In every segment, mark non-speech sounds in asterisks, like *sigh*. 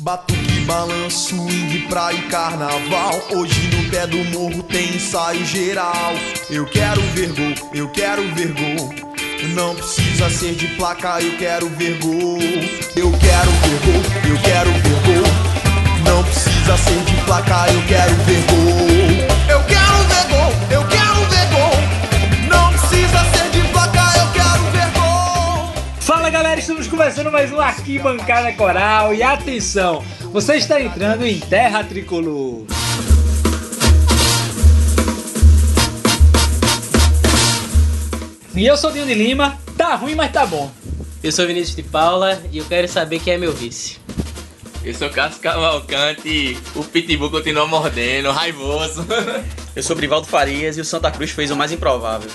Batuque, balanço, swing, praia e carnaval. Hoje no pé do morro tem ensaio geral. Eu quero ver gol, eu quero ver gol. Não precisa ser de placa, eu quero ver gol. Eu quero ver gol, eu quero ver gol. Não precisa ser de placa, eu quero ver galera, estamos começando mais um Arquibancada Coral e atenção, você está entrando em Terra Tricolor. E eu sou o Dinho de Lima, tá ruim, mas tá bom. Eu sou Vinícius de Paula e eu quero saber quem é meu vice. Eu sou Cássio Cavalcante e o Pitbull continua mordendo, raivoso. *laughs* Eu sou Brivaldo Farias e o Santa Cruz fez o mais improvável.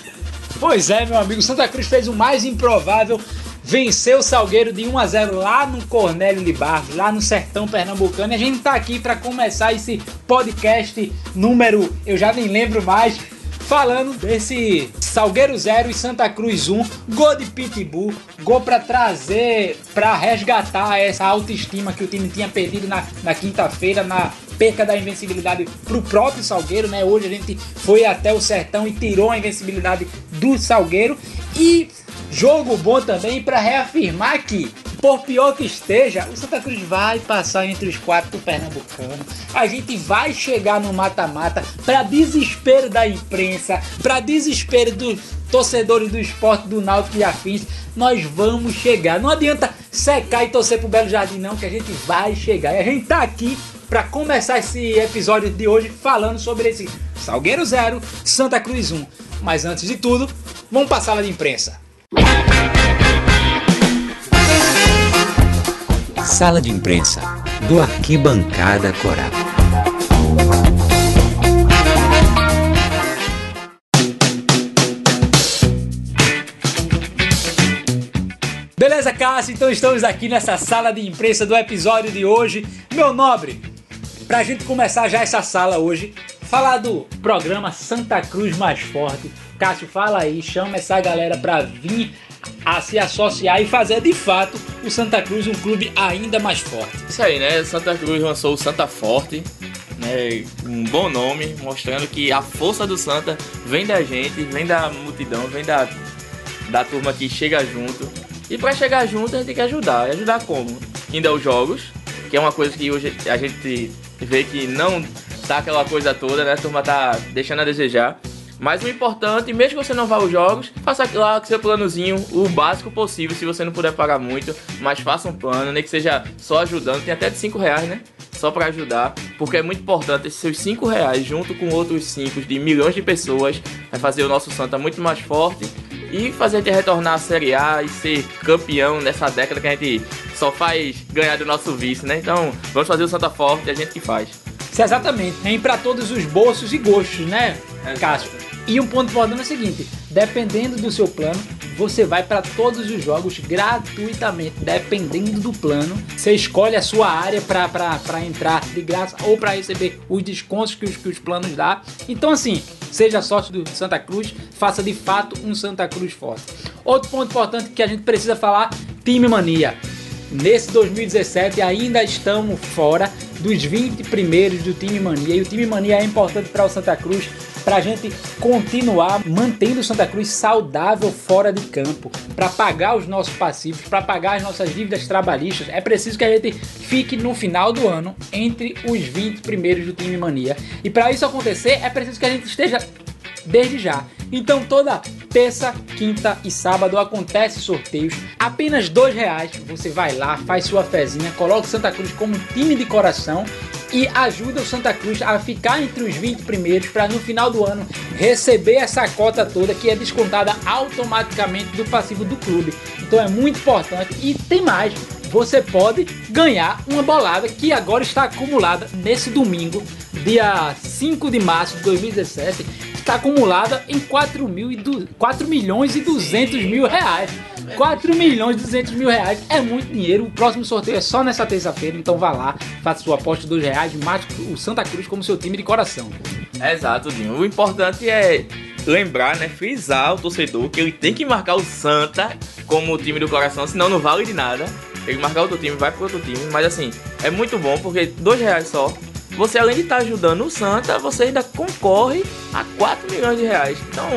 Pois é, meu amigo, Santa Cruz fez o mais improvável, venceu o Salgueiro de 1 a 0 lá no Cornélio de Barros, lá no sertão pernambucano. E a gente tá aqui para começar esse podcast número, eu já nem lembro mais, falando desse Salgueiro 0 e Santa Cruz 1, gol de Pitbull, gol para trazer, para resgatar essa autoestima que o time tinha perdido na, na quinta-feira, na perca da invencibilidade pro próprio Salgueiro, né? Hoje a gente foi até o sertão e tirou a invencibilidade do Salgueiro e jogo bom também para reafirmar que por pior que esteja, o Santa Cruz vai passar entre os quatro do Pernambucano. A gente vai chegar no mata-mata para desespero da imprensa, para desespero dos torcedores do esporte, do Náutico e afins. Nós vamos chegar. Não adianta secar e torcer pro Belo Jardim não, que a gente vai chegar. E a gente tá aqui para começar esse episódio de hoje falando sobre esse Salgueiro 0, Santa Cruz 1. Mas antes de tudo, vamos a sala de imprensa. Sala de imprensa do Arquibancada Coral. Beleza, Cássio? Então estamos aqui nessa sala de imprensa do episódio de hoje. Meu nobre, pra gente começar já essa sala hoje, falar do programa Santa Cruz Mais Forte. Cássio, fala aí, chama essa galera pra vir a se associar e fazer de fato o Santa Cruz um clube ainda mais forte. Isso aí, né? Santa Cruz lançou o Santa Forte, né? Um bom nome, mostrando que a força do Santa vem da gente, vem da multidão, vem da, da turma que chega junto. E para chegar junto a gente tem que ajudar. E ajudar como? Indo aos jogos, que é uma coisa que hoje a gente vê que não tá aquela coisa toda, né? A turma tá deixando a desejar. Mas o importante, mesmo que você não vá aos jogos, faça lá com seu planozinho, o básico possível, se você não puder pagar muito, mas faça um plano, nem que seja só ajudando, tem até de 5 reais, né? Só para ajudar, porque é muito importante esses seus 5 reais, junto com outros 5 de milhões de pessoas, vai fazer o nosso Santa muito mais forte e fazer a gente retornar à Série A e ser campeão nessa década que a gente só faz ganhar do nosso vice, né? Então, vamos fazer o Santa forte, a gente que faz. Isso exatamente, tem para todos os bolsos e gostos, né, Cássio? E um ponto importante é o seguinte: dependendo do seu plano, você vai para todos os jogos gratuitamente. Dependendo do plano, você escolhe a sua área para entrar de graça ou para receber os descontos que os, que os planos dá. Então, assim, seja sócio do Santa Cruz, faça de fato um Santa Cruz forte. Outro ponto importante que a gente precisa falar: time mania. Nesse 2017 ainda estamos fora dos 20 primeiros do time mania e o time mania é importante para o Santa Cruz para a gente continuar mantendo o Santa Cruz saudável fora de campo, para pagar os nossos passivos, para pagar as nossas dívidas trabalhistas, é preciso que a gente fique no final do ano entre os 20 primeiros do time mania. E para isso acontecer, é preciso que a gente esteja desde já. Então toda terça, quinta e sábado acontece sorteios. Apenas dois reais. Você vai lá, faz sua fezinha, coloca o Santa Cruz como time de coração e ajuda o Santa Cruz a ficar entre os 20 primeiros para no final do ano receber essa cota toda que é descontada automaticamente do passivo do clube. Então é muito importante e tem mais. Você pode ganhar uma bolada que agora está acumulada nesse domingo, dia 5 de março de 2017, está acumulada em 4, mil e du 4 milhões e 200 mil reais. 4 milhões e 200 mil reais é muito dinheiro. O próximo sorteio é só nessa terça-feira, então vá lá, faça sua aposta 2 reais, mate o Santa Cruz como seu time de coração. Exato, Dinho. O importante é lembrar, né, frisar o torcedor que ele tem que marcar o Santa como time do coração, senão não vale de nada. Ele marcar outro time, vai pro outro time. Mas assim, é muito bom porque dois reais só. Você além de estar ajudando o Santa, você ainda concorre a 4 milhões de reais. Então,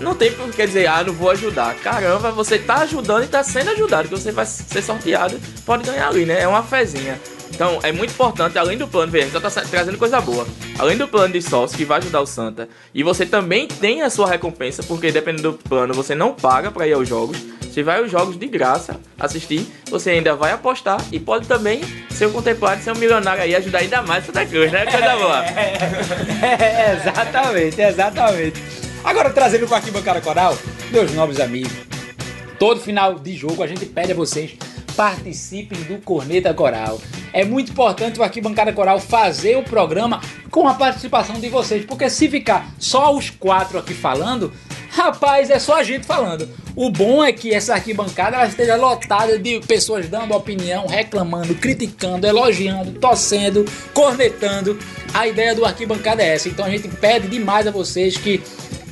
não tem por que dizer, ah, não vou ajudar. Caramba, você tá ajudando e tá sendo ajudado, que você vai ser sorteado, pode ganhar ali, né? É uma fezinha. Então é muito importante, além do plano, ver, só tá trazendo coisa boa. Além do plano de sócio que vai ajudar o Santa, e você também tem a sua recompensa, porque dependendo do plano, você não paga para ir aos jogos. Você vai aos jogos de graça assistir, você ainda vai apostar e pode também ser um contemplado, ser um milionário aí, ajudar ainda mais Santa Cruz, né? Coisa *laughs* boa. É, exatamente, exatamente. Agora trazendo para aqui Bancada Coral, meus nobres amigos. Todo final de jogo a gente pede a vocês participem do Corneta Coral. É muito importante o Arquibancada Coral fazer o programa com a participação de vocês, porque se ficar só os quatro aqui falando, rapaz, é só a gente falando. O bom é que essa arquibancada ela esteja lotada de pessoas dando opinião, reclamando, criticando, elogiando, torcendo, cornetando. A ideia do arquibancada é essa. Então a gente pede demais a vocês que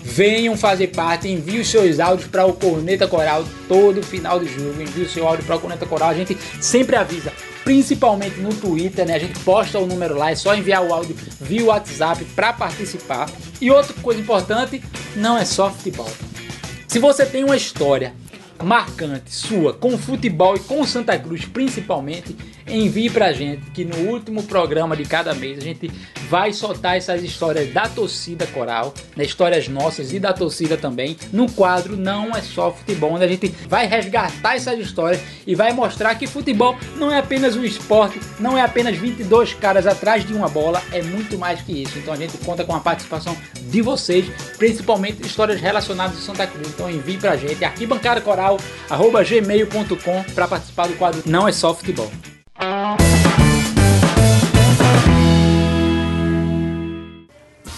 Venham fazer parte, envie os seus áudios para o Corneta Coral todo final de jogo. Envie o seu áudio para o Corneta Coral. A gente sempre avisa, principalmente no Twitter, né? A gente posta o número lá, é só enviar o áudio via WhatsApp para participar. E outra coisa importante, não é só futebol. Se você tem uma história marcante sua com futebol e com Santa Cruz principalmente, envie pra gente que no último programa de cada mês a gente vai soltar essas histórias da torcida coral, né, histórias nossas e da torcida também, no quadro Não é só futebol, onde a gente vai resgatar essas histórias e vai mostrar que futebol não é apenas um esporte, não é apenas 22 caras atrás de uma bola, é muito mais que isso. Então a gente conta com a participação de vocês, principalmente histórias relacionadas com Santa Cruz. Então envie pra gente aqui bancada coral gmail.com para participar do quadro Não é só futebol.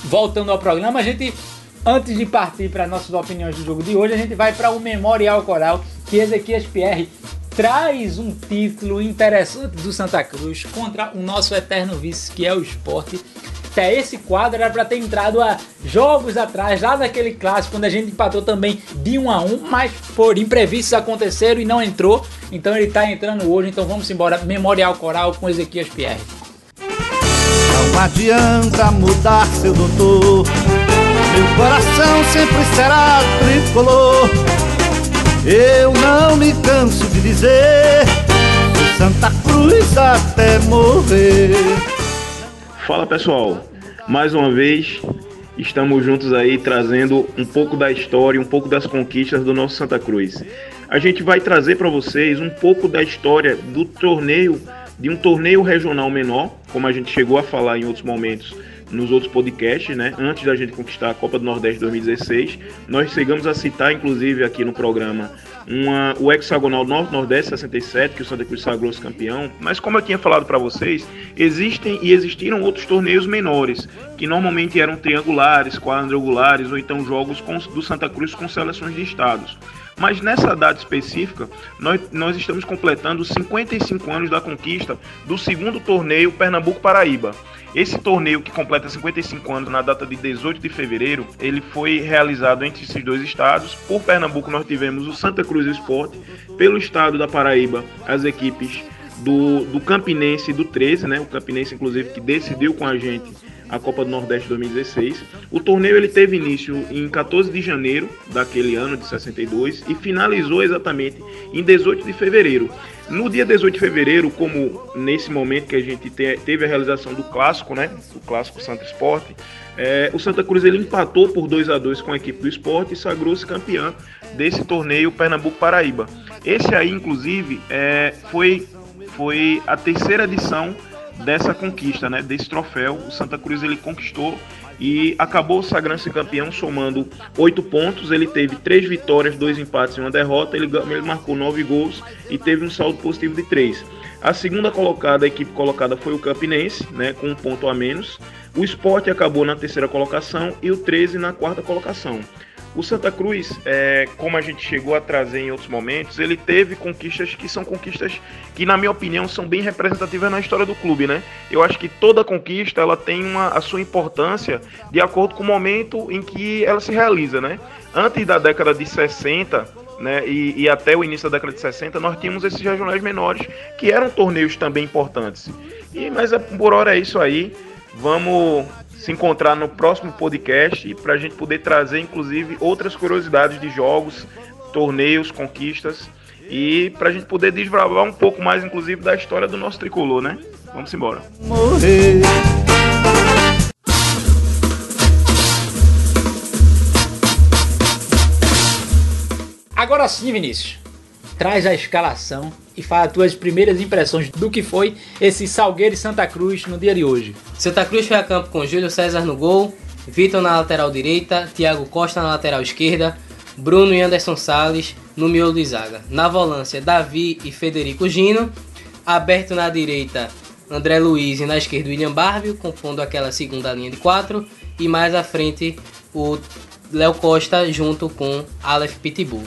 Voltando ao programa, a gente antes de partir para nossas opiniões do jogo de hoje, a gente vai para o Memorial Coral, que Ezequias Pierre traz um título interessante do Santa Cruz contra o nosso eterno vice, que é o esporte. Até esse quadro era para ter entrado há jogos atrás, lá naquele clássico, quando a gente empatou também de 1 a 1 mas por imprevistos aconteceram e não entrou. Então ele está entrando hoje, então vamos embora. Memorial Coral com Ezequias Pierre. Não adianta mudar, seu doutor. Meu coração sempre será tricolor. Eu não me canso de dizer: Santa Cruz até morrer. Fala pessoal, mais uma vez estamos juntos aí trazendo um pouco da história, um pouco das conquistas do nosso Santa Cruz. A gente vai trazer para vocês um pouco da história do torneio, de um torneio regional menor, como a gente chegou a falar em outros momentos nos outros podcasts, né? Antes da gente conquistar a Copa do Nordeste 2016, nós chegamos a citar, inclusive, aqui no programa, uma, o hexagonal Norte-Nordeste 67, que o Santa Cruz sagrou-se campeão. Mas como eu tinha falado para vocês, existem e existiram outros torneios menores, que normalmente eram triangulares, quadrangulares ou então jogos com, do Santa Cruz com seleções de estados. Mas nessa data específica, nós, nós estamos completando 55 anos da conquista do segundo torneio Pernambuco-Paraíba. Esse torneio que completa 55 anos na data de 18 de fevereiro, ele foi realizado entre esses dois estados. Por Pernambuco nós tivemos o Santa Cruz Esporte, pelo estado da Paraíba, as equipes do, do Campinense do 13, né? O Campinense inclusive que decidiu com a gente a Copa do Nordeste 2016. O torneio ele teve início em 14 de janeiro daquele ano de 62 e finalizou exatamente em 18 de fevereiro. No dia 18 de fevereiro, como nesse momento que a gente te, teve a realização do clássico, né, o clássico Santa Esporte, é, o Santa Cruz ele empatou por 2 a 2 com a equipe do esporte e sagrou-se campeão desse torneio Pernambuco-Paraíba. Esse aí, inclusive, é, foi, foi a terceira edição dessa conquista, né, desse troféu. O Santa Cruz ele conquistou e acabou sagrando-se campeão somando oito pontos. Ele teve três vitórias, dois empates e uma derrota. Ele, ele marcou nove gols e teve um saldo positivo de três. A segunda colocada, a equipe colocada foi o Campinense, né, com um ponto a menos. O Sport acabou na terceira colocação e o 13 na quarta colocação. O Santa Cruz, é, como a gente chegou a trazer em outros momentos, ele teve conquistas que são conquistas que, na minha opinião, são bem representativas na história do clube, né? Eu acho que toda conquista ela tem uma, a sua importância de acordo com o momento em que ela se realiza, né? Antes da década de 60, né, e, e, até o início da década de 60, nós tínhamos esses regionais menores, que eram torneios também importantes. E, mas é, por hora é isso aí. Vamos se encontrar no próximo podcast para a gente poder trazer, inclusive, outras curiosidades de jogos, torneios, conquistas e para a gente poder desbravar um pouco mais, inclusive, da história do nosso tricolor, né? Vamos embora. Morrer. Agora sim, Vinícius. Traz a escalação e fala as tuas primeiras impressões do que foi esse Salgueiro e Santa Cruz no dia de hoje. Santa Cruz foi a campo com Júlio César no gol, Vitor na lateral direita, Thiago Costa na lateral esquerda, Bruno e Anderson Sales no miolo de zaga. Na volância, Davi e Federico Gino. Aberto na direita, André Luiz e na esquerda, William Barbio, compondo aquela segunda linha de quatro. E mais à frente, o Léo Costa junto com Aleph Pitbull.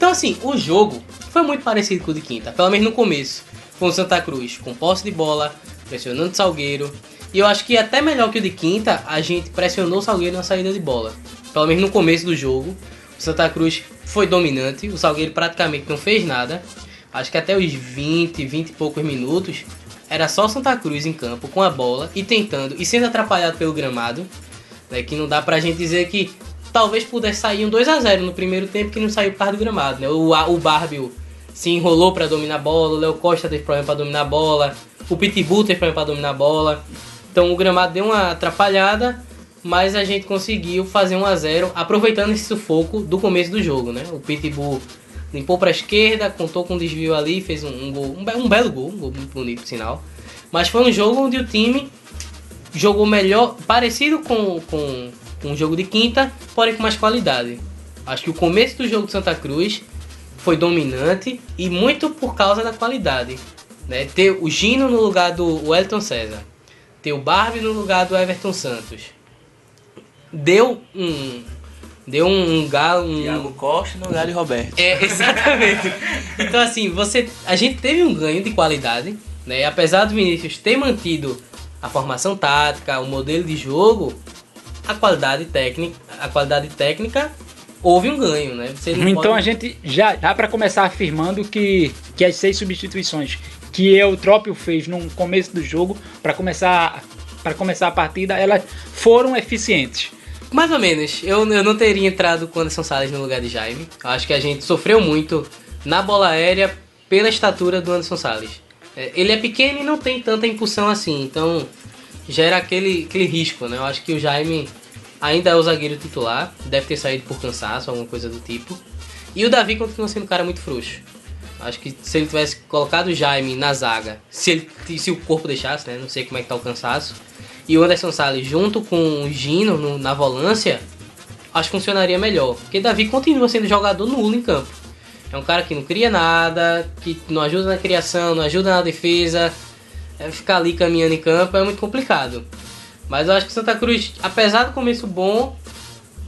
Então, assim, o jogo foi muito parecido com o de quinta, pelo menos no começo. Com o Santa Cruz com posse de bola, pressionando o Salgueiro. E eu acho que até melhor que o de quinta, a gente pressionou o Salgueiro na saída de bola. Pelo menos no começo do jogo. O Santa Cruz foi dominante, o Salgueiro praticamente não fez nada. Acho que até os 20, 20 e poucos minutos era só Santa Cruz em campo com a bola e tentando e sendo atrapalhado pelo gramado. Né, que não dá pra gente dizer que talvez pudesse sair um 2 a 0 no primeiro tempo que não saiu por causa do gramado. Né? O, o Barbie se enrolou para dominar a bola, o Léo Costa teve problema para dominar a bola, o Pitbull teve problema para dominar a bola. Então o gramado deu uma atrapalhada, mas a gente conseguiu fazer 1 a 0 aproveitando esse sufoco do começo do jogo. Né? O Pitbull limpou para a esquerda, contou com um desvio ali, fez um, um gol, um, um belo gol, um gol muito bonito, sinal. Mas foi um jogo onde o time jogou melhor, parecido com, com um jogo de quinta, porém com mais qualidade. Acho que o começo do jogo de Santa Cruz foi dominante e muito por causa da qualidade. Né? Ter o Gino no lugar do Wellington César, ter o Barbie no lugar do Everton Santos. Deu um. Deu um, galo. Um... Thiago Costa no lugar de Roberto. É, *laughs* exatamente. então, assim, você, a gente teve um ganho de qualidade. Né? Apesar do Vinícius ter mantido a formação tática, o modelo de jogo, a qualidade técnica, a qualidade técnica houve um ganho, né? então pode... a gente já dá para começar afirmando que, que as seis substituições que o Eutrópio fez no começo do jogo para começar para começar a partida, elas foram eficientes. Mais ou menos. Eu, eu não teria entrado com Anderson Salles no lugar de Jaime. Eu acho que a gente sofreu muito na bola aérea pela estatura do Anderson Salles. É, ele é pequeno e não tem tanta impulsão assim, então gera aquele, aquele risco, né? Eu acho que o Jaime ainda é o zagueiro titular, deve ter saído por cansaço, alguma coisa do tipo. E o Davi continua sendo um cara muito frouxo. Acho que se ele tivesse colocado o Jaime na zaga, se, ele, se o corpo deixasse, né? Não sei como é que tá o cansaço. E o Anderson Salles junto com o Gino no, na volância, acho que funcionaria melhor. Porque Davi continua sendo jogador nulo em campo. É um cara que não cria nada, que não ajuda na criação, não ajuda na defesa. É ficar ali caminhando em campo é muito complicado. Mas eu acho que Santa Cruz, apesar do começo bom,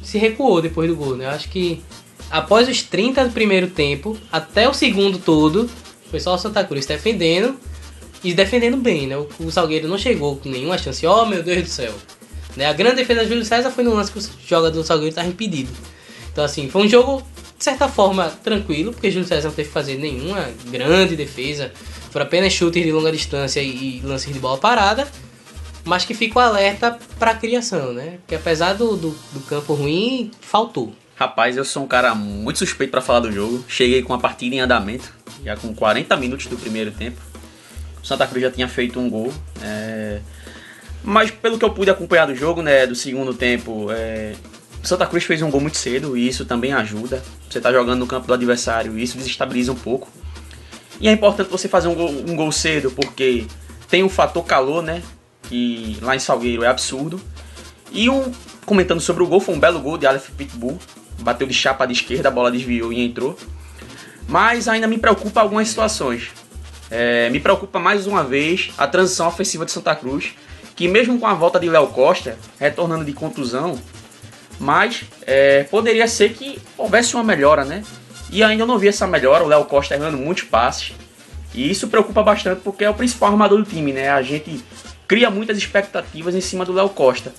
se recuou depois do gol, né? Eu acho que após os 30 do primeiro tempo, até o segundo todo, foi só o Santa Cruz defendendo e defendendo bem, né? O, Salgueiro não chegou com nenhuma chance. Oh, meu Deus do céu. Né? A grande defesa do Júlio César foi no lance que o jogador do Salgueiro estava impedido. Então, assim, foi um jogo, de certa forma, tranquilo, porque Júlio César não teve que fazer nenhuma grande defesa. Foram apenas chutes de longa distância e, e lances de bola parada mas que fica o alerta para a criação, né? Porque apesar do, do, do, campo ruim, faltou. Rapaz, eu sou um cara muito suspeito para falar do jogo. Cheguei com a partida em andamento, já com 40 minutos do primeiro tempo. O Santa Cruz já tinha feito um gol. É... Mas pelo que eu pude acompanhar do jogo, né, do segundo tempo, é... Santa Cruz fez um gol muito cedo e isso também ajuda. Você tá jogando no campo do adversário e isso desestabiliza um pouco. E é importante você fazer um gol, um gol cedo porque tem o fator calor, né? Que lá em Salgueiro é absurdo. E um comentando sobre o gol, foi um belo gol de Aleph Pitbull. Bateu de chapa de esquerda, a bola desviou e entrou. Mas ainda me preocupa algumas situações. É, me preocupa mais uma vez a transição ofensiva de Santa Cruz, que mesmo com a volta de Léo Costa, retornando de contusão, mas é, poderia ser que houvesse uma melhora, né? E ainda não vi essa melhora, o Léo Costa errando muitos passes. E isso preocupa bastante porque é o principal armador do time, né? A gente cria muitas expectativas em cima do Léo Costa.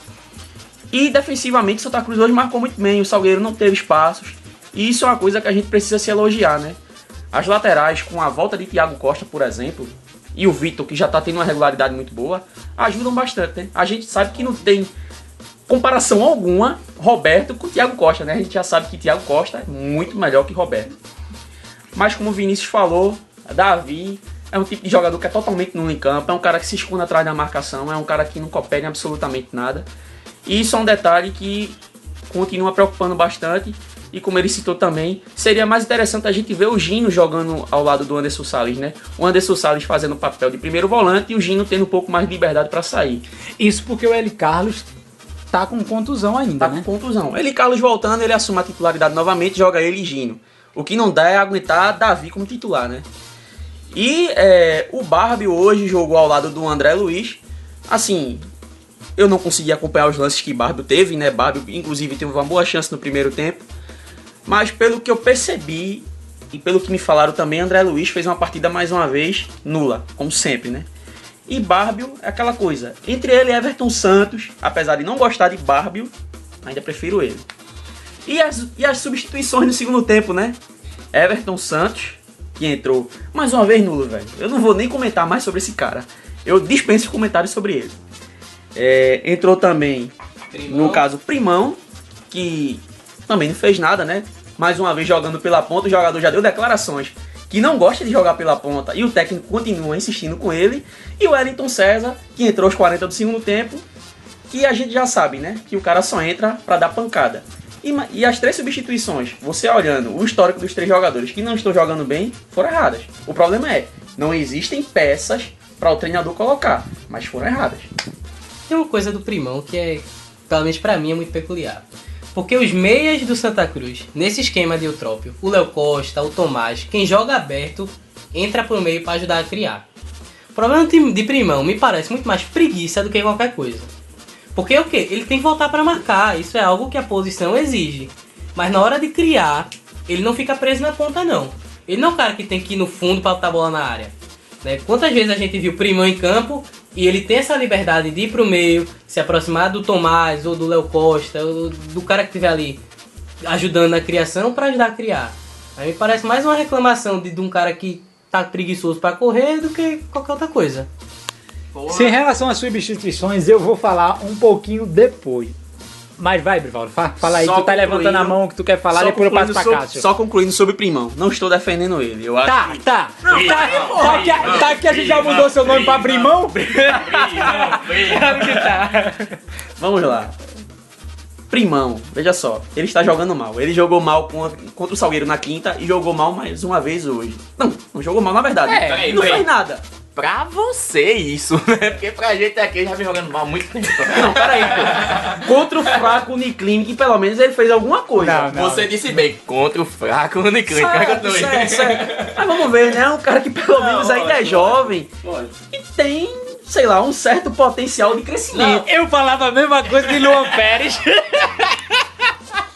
E defensivamente, Santa Cruz hoje marcou muito bem. O Salgueiro não teve espaços. E isso é uma coisa que a gente precisa se elogiar, né? As laterais, com a volta de Thiago Costa, por exemplo, e o Vitor, que já tá tendo uma regularidade muito boa, ajudam bastante, né? A gente sabe que não tem comparação alguma Roberto com Thiago Costa, né? A gente já sabe que Thiago Costa é muito melhor que Roberto. Mas como o Vinícius falou, Davi é um tipo de jogador que é totalmente nulo em campo, é um cara que se esconde atrás da marcação, é um cara que não coopera em absolutamente nada. E isso é um detalhe que continua preocupando bastante. E como ele citou também, seria mais interessante a gente ver o Gino jogando ao lado do Anderson Salles, né? O Anderson Salles fazendo o papel de primeiro volante e o Gino tendo um pouco mais de liberdade para sair. Isso porque o L. Carlos tá com contusão ainda, Tá né? com contusão. Ele, Carlos voltando, ele assume a titularidade novamente, joga ele e Gino. O que não dá é aguentar Davi como titular, né? E é, o Barbie hoje jogou ao lado do André Luiz. Assim, eu não consegui acompanhar os lances que Barbie teve, né? Barbie, inclusive, teve uma boa chance no primeiro tempo. Mas pelo que eu percebi e pelo que me falaram também, André Luiz fez uma partida mais uma vez nula, como sempre, né? E Barbio é aquela coisa. Entre ele e Everton Santos, apesar de não gostar de Barbio, ainda prefiro ele. E as, e as substituições no segundo tempo, né? Everton Santos, que entrou mais uma vez nulo, velho. Eu não vou nem comentar mais sobre esse cara. Eu dispenso comentários sobre ele. É, entrou também, no caso, Primão, que também não fez nada, né? Mais uma vez jogando pela ponta, o jogador já deu declarações que não gosta de jogar pela ponta e o técnico continua insistindo com ele. E o Wellington César, que entrou aos 40 do segundo tempo, que a gente já sabe, né? Que o cara só entra pra dar pancada. E, e as três substituições, você olhando o histórico dos três jogadores que não estão jogando bem, foram erradas. O problema é, não existem peças para o treinador colocar, mas foram erradas. Tem uma coisa do Primão que é, pelo menos pra mim, é muito peculiar. Porque os meias do Santa Cruz, nesse esquema de Eutrópio, o Léo Costa, o Tomás, quem joga aberto, entra pro meio pra ajudar a criar. O problema de Primão me parece muito mais preguiça do que qualquer coisa. Porque o que? Ele tem que voltar pra marcar, isso é algo que a posição exige. Mas na hora de criar, ele não fica preso na ponta não. Ele não é o cara que tem que ir no fundo pra botar a bola na área. Né? Quantas vezes a gente viu Primão em campo e ele tem essa liberdade de ir pro meio, se aproximar do Tomás ou do Léo Costa, ou do cara que estiver ali ajudando na criação para ajudar a criar. Aí me parece mais uma reclamação de, de um cara que tá preguiçoso para correr do que qualquer outra coisa. Se em relação às substituições, eu vou falar um pouquinho depois. Mas vai, Brivaldo, fa- fala aí, Só tu tá levantando a mão que tu quer falar, Só depois eu passo pra sobre- Cássio. Só concluindo sobre Primão, não estou defendendo ele. Eu acho Tá, que tá. tá, tá, que, tá que a gente já mudou seu nome pra Brimão? *laughs* Vamos lá. Primão, veja só, ele está jogando mal. Ele jogou mal contra, o Salgueiro na quinta e jogou mal mais uma vez hoje. Não, não jogou mal na verdade. É, não fez nada. Pra você isso, *laughs* né? Porque pra gente aqui já vem jogando mal há muito tempo. *laughs* Não, peraí, pô. Contra o fraco Uniclinic, que pelo menos ele fez alguma coisa. Não, Você disse bem, contra o fraco Uniclinic. Certo, certo, certo. Mas vamos ver, né? Um cara que pelo menos ainda é jovem e tem, sei lá, um certo potencial de crescimento. Eu falava a mesma coisa de Luan Pérez. *laughs*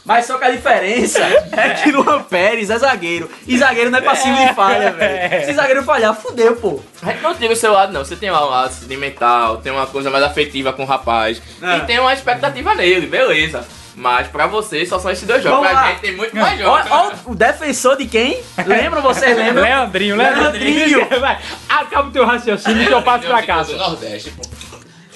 Mas só que a diferença é que Luan Pérez é zagueiro. E zagueiro não é passivo de falha, velho. Se zagueiro falhar, fudeu, pô. A gente não tira o seu lado, não. Você tem um lado sentimental, tem uma coisa mais afetiva com o rapaz. É. E tem uma expectativa nele, beleza. Mas pra você só são esses dois jogos. Vamos pra lá. gente tem muito mais jogos. Ó, ó, o defensor de quem? Lembram? Vocês *laughs* lembram? Leandrinho, Leandrinho. Leandrinho. *laughs* Vai, acaba o teu raciocínio que eu passo pra Do Cássio. Nordeste, pô.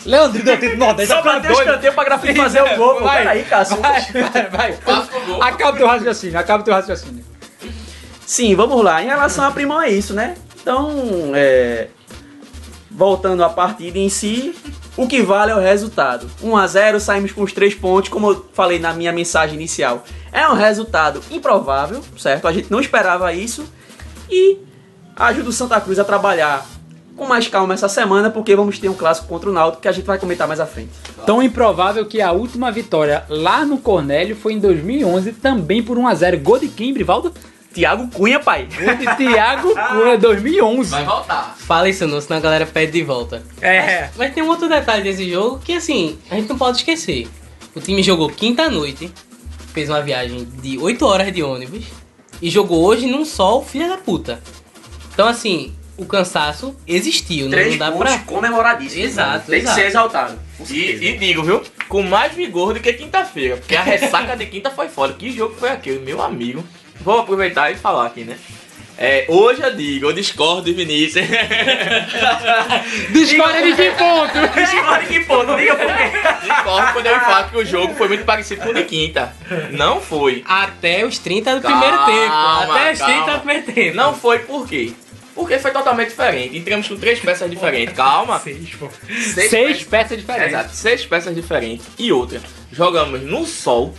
Leandrinho deu título Nordeste. Só tá bateu o doido. escanteio pra grafite fazer o gol. pô. Vai. Peraí, Cássio. Vai, vai, vai. Gol. Acaba o teu raciocínio, acaba o teu raciocínio. Sim, vamos lá. Em relação a Primão é isso, né? Então, é... voltando à partida em si, o que vale é o resultado. 1 a 0 saímos com os três pontos, como eu falei na minha mensagem inicial. É um resultado improvável, certo? A gente não esperava isso e ajuda o Santa Cruz a trabalhar com mais calma essa semana, porque vamos ter um clássico contra o Náutico que a gente vai comentar mais à frente. Tão improvável que a última vitória lá no Cornélio foi em 2011, também por 1x0. Gol de quem, Brivaldo? Thiago Cunha, pai. Gol de Thiago *laughs* Cunha, 2011. Vai voltar. Fala isso não, senão a galera pede de volta. É. Mas tem um outro detalhe desse jogo que assim, a gente não pode esquecer. O time jogou quinta noite, fez uma viagem de 8 horas de ônibus e jogou hoje num sol filha da puta. Então assim, o cansaço existiu, né? Três não dá pontos pra. comemoradíssimos. Exato, Tem exato. que ser exaltado. E, e digo, viu? Com mais vigor do que quinta-feira. Porque a ressaca de quinta foi foda. Que jogo foi aquele, meu amigo? vou aproveitar e falar aqui, né? É, hoje eu digo, eu discordo de Vinícius. *laughs* Discorda de que ponto? discordo de que ponto? Diga por quê. Discordo quando eu falo que o jogo foi muito parecido com o de quinta. Não foi. Até os 30 do Calma, primeiro tempo. Até os 30 calma. do primeiro tempo. Não foi por quê? Porque foi totalmente diferente. Entramos com três peças diferentes. Calma. Seis, pô. Seis Seis peças diferentes. Exato, seis peças diferentes. E outra, jogamos no sol,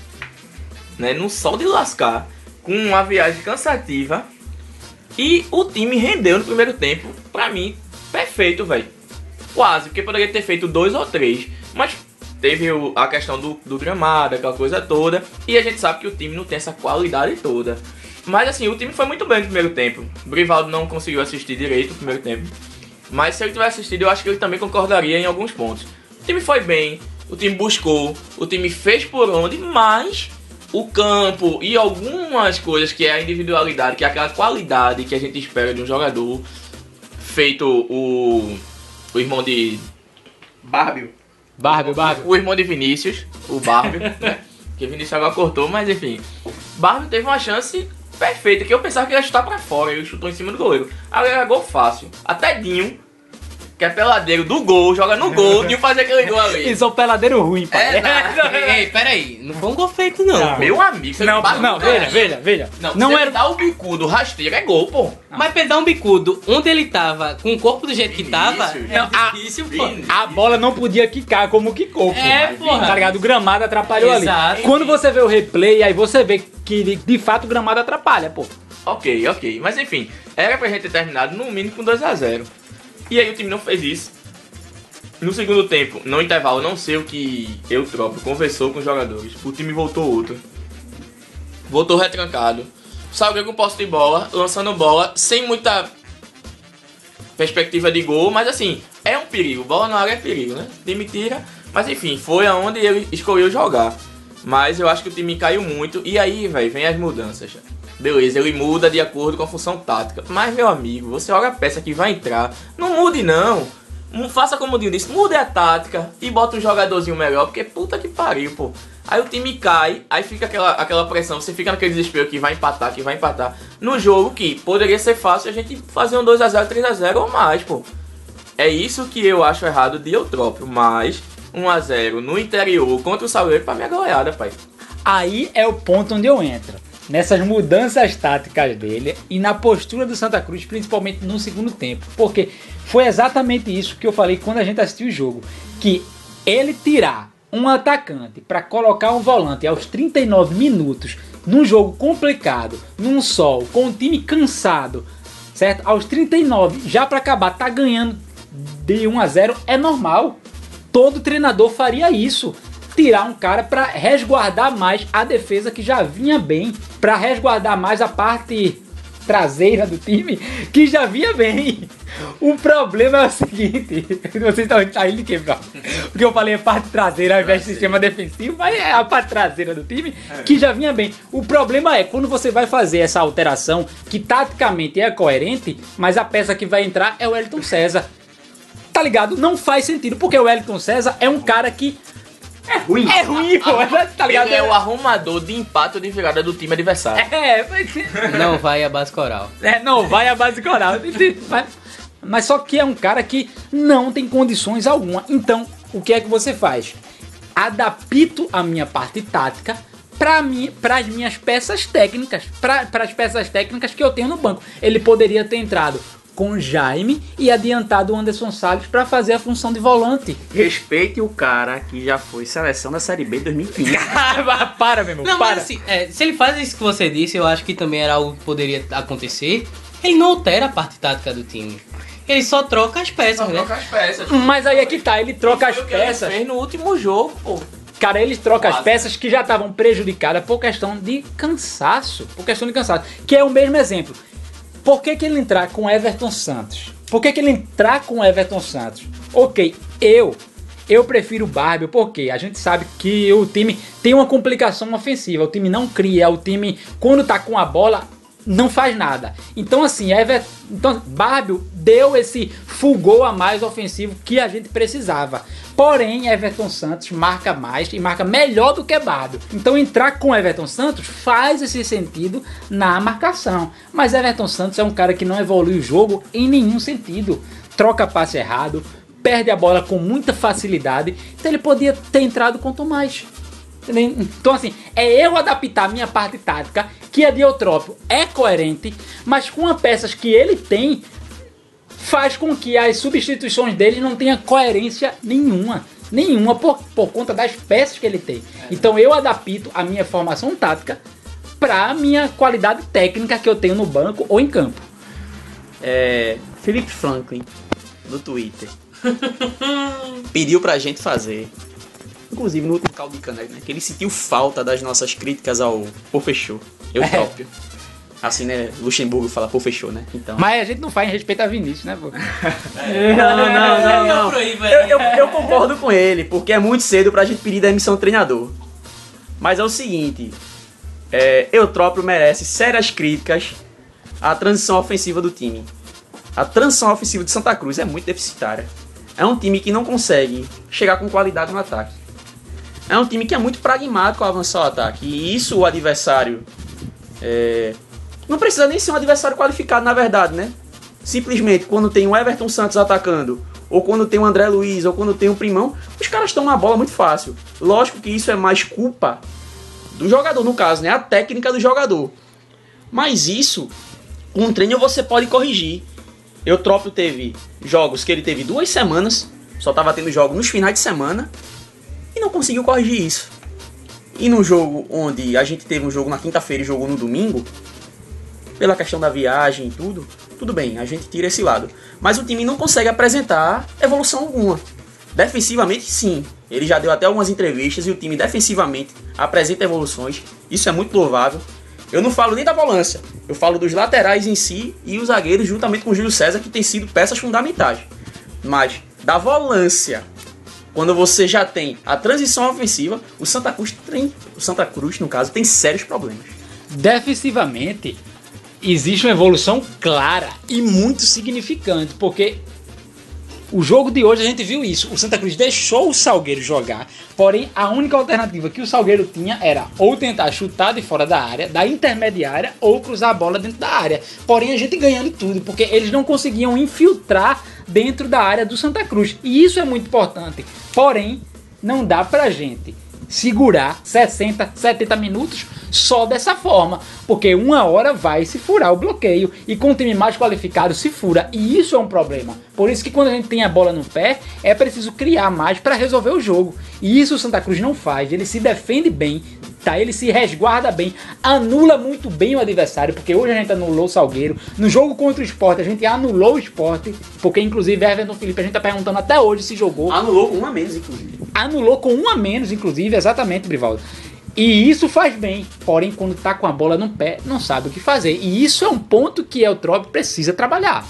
né? No sol de lascar, com uma viagem cansativa. E o time rendeu no primeiro tempo, pra mim, perfeito, velho. Quase, porque poderia ter feito dois ou três. Mas teve o- a questão do, do gramado, aquela coisa toda. E a gente sabe que o time não tem essa qualidade toda. Mas assim, o time foi muito bem no primeiro tempo. O Brivaldo não conseguiu assistir direito no primeiro tempo. Mas se ele tivesse assistido, eu acho que ele também concordaria em alguns pontos. O time foi bem, o time buscou, o time fez por onde, mas o campo e algumas coisas que é a individualidade, que é aquela qualidade que a gente espera de um jogador, feito o, o irmão de. Bárbio. Barbie, Barbie. O irmão de Vinícius, o Barbie, *laughs* né? Que Vinícius agora cortou, mas enfim. Barbie teve uma chance perfeita, que eu pensava que ia chutar pra fora, ele chutou em cima do goleiro. Aí era gol fácil. Até Dinho, que é peladeiro do gol, joga no gol, Dinho fazer aquele gol ali. Isso é um peladeiro ruim, pai. É, não, Ei, ei, peraí. Não foi um gol feito, não. Não. Meu amigo, você Não, bate não, veja, cara. veja, veja. Não, Não era. dá o bicudo, rasteiro, é gol, pô. Mas pra ele dar um bicudo onde ele tava, com o corpo do jeito que tava, é Não, a- difícil, pô. A bola não podia quicar como quicou, pô. É, porra. Tá ligado? O gramado atrapalhou Exato. ali. Quando você vê o replay, aí você vê que de- de fato o gramado atrapalha, pô. Ok, ok. Mas enfim, era pra gente ter terminado no mínimo com 2x0. E aí o time não fez isso. No segundo tempo, no intervalo, não sei o que eu próprio conversou com os jogadores. O time voltou outro. Voltou retrancado. Salguei com posse de bola, lançando bola, sem muita perspectiva de gol, mas assim, é um perigo. Bola na área é perigo, né? Time tira, mas enfim, foi aonde ele escolheu jogar. Mas eu acho que o time caiu muito. E aí, velho, vem as mudanças. Beleza, ele muda de acordo com a função tática. Mas, meu amigo, você olha a peça que vai entrar. Não mude, não. Faça como o Dinho disse, mude a tática e bota um jogadorzinho melhor, porque puta que pariu, pô. Aí o time cai, aí fica aquela, aquela pressão, você fica naquele desespero que vai empatar, que vai empatar. No jogo que poderia ser fácil a gente fazer um 2x0, 3x0 ou mais, pô. É isso que eu acho errado de Eutrópio, mas 1x0 no interior contra o Salgueiro pra minha goleada, pai. Aí é o ponto onde eu entro. Nessas mudanças táticas dele e na postura do Santa Cruz, principalmente no segundo tempo. Porque foi exatamente isso que eu falei quando a gente assistiu o jogo. Que ele tirar um atacante para colocar um volante aos 39 minutos num jogo complicado, num sol, com o time cansado, certo? Aos 39, já para acabar, tá ganhando de 1 a 0 é normal. Todo treinador faria isso. Tirar um cara para resguardar mais a defesa que já vinha bem, para resguardar mais a parte traseira do time que já vinha bem. O problema é o seguinte, vocês estão saindo de quebrar. Porque eu falei a parte traseira ao invés de sistema defensivo, mas é a parte traseira do time que já vinha bem. O problema é quando você vai fazer essa alteração que taticamente é coerente, mas a peça que vai entrar é o Elton César. Tá ligado? Não faz sentido, porque o Wellington César é um cara que. É ruim. É ruim, pô. Tá ligado? Ele é o arrumador de empate ou de virada do time adversário. É, mas- Não vai a base coral. é, não, vai a base coral. Mas, mas só que é um cara que não tem condições alguma. Então, o que é que você faz? Adapto a minha parte tática para mim, para as minhas peças técnicas, para as peças técnicas que eu tenho no banco. Ele poderia ter entrado com Jaime e adiantado o Anderson Salles para fazer a função de volante. Respeite o cara que já foi seleção da Série B 2015. *laughs* Ah, para, meu irmão, Não, para. mas assim, é, se ele faz isso que você disse, eu acho que também era algo que poderia acontecer. Ele não altera a parte tática do time. Ele só troca as peças, né? Troca as peças. Mas aí é que tá, ele troca as o que ele peças. fez no último jogo, pô. Cara, eles trocam as Quase. peças que já estavam prejudicadas por questão de cansaço. Por questão de cansaço. Que é o mesmo exemplo. Por que, que ele entrar com Everton Santos? Por que, que ele entrar com Everton Santos? Ok, eu. Eu prefiro o Barbie porque a gente sabe que o time tem uma complicação ofensiva. O time não cria, o time, quando tá com a bola, não faz nada. Então, assim, Everton, então, Barbie deu esse full gol a mais ofensivo que a gente precisava. Porém, Everton Santos marca mais e marca melhor do que Bardo. Então, entrar com Everton Santos faz esse sentido na marcação. Mas Everton Santos é um cara que não evolui o jogo em nenhum sentido. Troca passe errado, perde a bola com muita facilidade. Então, ele podia ter entrado com Tomás. Então, assim, é eu adaptar a minha parte tática, que a de Eutrópio é coerente, mas com as peças que ele tem, faz com que as substituições dele não tenham coerência nenhuma. Nenhuma por, por conta das peças que ele tem. Então eu adapto a minha formação tática para a minha qualidade técnica que eu tenho no banco ou em campo. É, Felipe Franklin, no Twitter, *laughs* pediu pra gente fazer, inclusive no último caldo de caneca, né, que ele sentiu falta das nossas críticas ao Pô Fechou, eu É. próprio. Assim, né, Luxemburgo fala Pô Fechou, né, então... Mas a gente não faz em respeito a Vinícius, né, pô? Não, não, não, não. Por aí, Eu, velho. eu, eu concordo com ele, porque é muito cedo pra gente pedir demissão do treinador. Mas é o seguinte, é, Eutrópio merece sérias críticas à transição ofensiva do time. A transição ofensiva de Santa Cruz é muito deficitária. É um time que não consegue chegar com qualidade no ataque. É um time que é muito pragmático ao avançar o ataque. E isso o adversário. é, não precisa nem ser um adversário qualificado, na verdade, né? Simplesmente quando tem o Everton Santos atacando, ou quando tem o André Luiz, ou quando tem o Primão, os caras estão na bola muito fácil. Lógico que isso é mais culpa do jogador, no caso, né? A técnica do jogador. Mas isso, com um treino você pode corrigir. Eutrópio teve jogos que ele teve duas semanas, só tava tendo jogo nos finais de semana, não conseguiu corrigir isso. E no jogo onde a gente teve um jogo na quinta-feira e jogou no domingo, pela questão da viagem e tudo, tudo bem, a gente tira esse lado. Mas o time não consegue apresentar evolução alguma. Defensivamente, sim. Ele já deu até algumas entrevistas e o time defensivamente apresenta evoluções. Isso é muito louvável. Eu não falo nem da volância, eu falo dos laterais em si e os zagueiros, juntamente com o Júlio César, que tem sido peças fundamentais. Mas da volância, quando você já tem a transição ofensiva, o Santa Cruz tem, o Santa Cruz, no caso, tem sérios problemas. defensivamente existe uma evolução clara e muito significante, porque o jogo de hoje a gente viu isso. O Santa Cruz deixou o Salgueiro jogar, porém a única alternativa que o Salgueiro tinha era ou tentar chutar de fora da área, da intermediária, ou cruzar a bola dentro da área. Porém a gente ganhando tudo, porque eles não conseguiam infiltrar dentro da área do Santa Cruz. E isso é muito importante. Porém, não dá pra gente segurar 60, 70 minutos só dessa forma, porque uma hora vai se furar o bloqueio e com um time mais qualificado se fura, e isso é um problema. Por isso que quando a gente tem a bola no pé, é preciso criar mais para resolver o jogo. E isso o Santa Cruz não faz, ele se defende bem, tá? Ele se resguarda bem, anula muito bem o adversário, porque hoje a gente anulou o Salgueiro. No jogo contra o Sport a gente anulou o Sport, porque inclusive Everton Felipe a gente tá perguntando até hoje se jogou Anulou com um a menos, inclusive. Anulou com um a menos, inclusive, exatamente, Brivaldo. E isso faz bem, porém, quando tá com a bola no pé, não sabe o que fazer. E isso é um ponto que o Trop precisa trabalhar.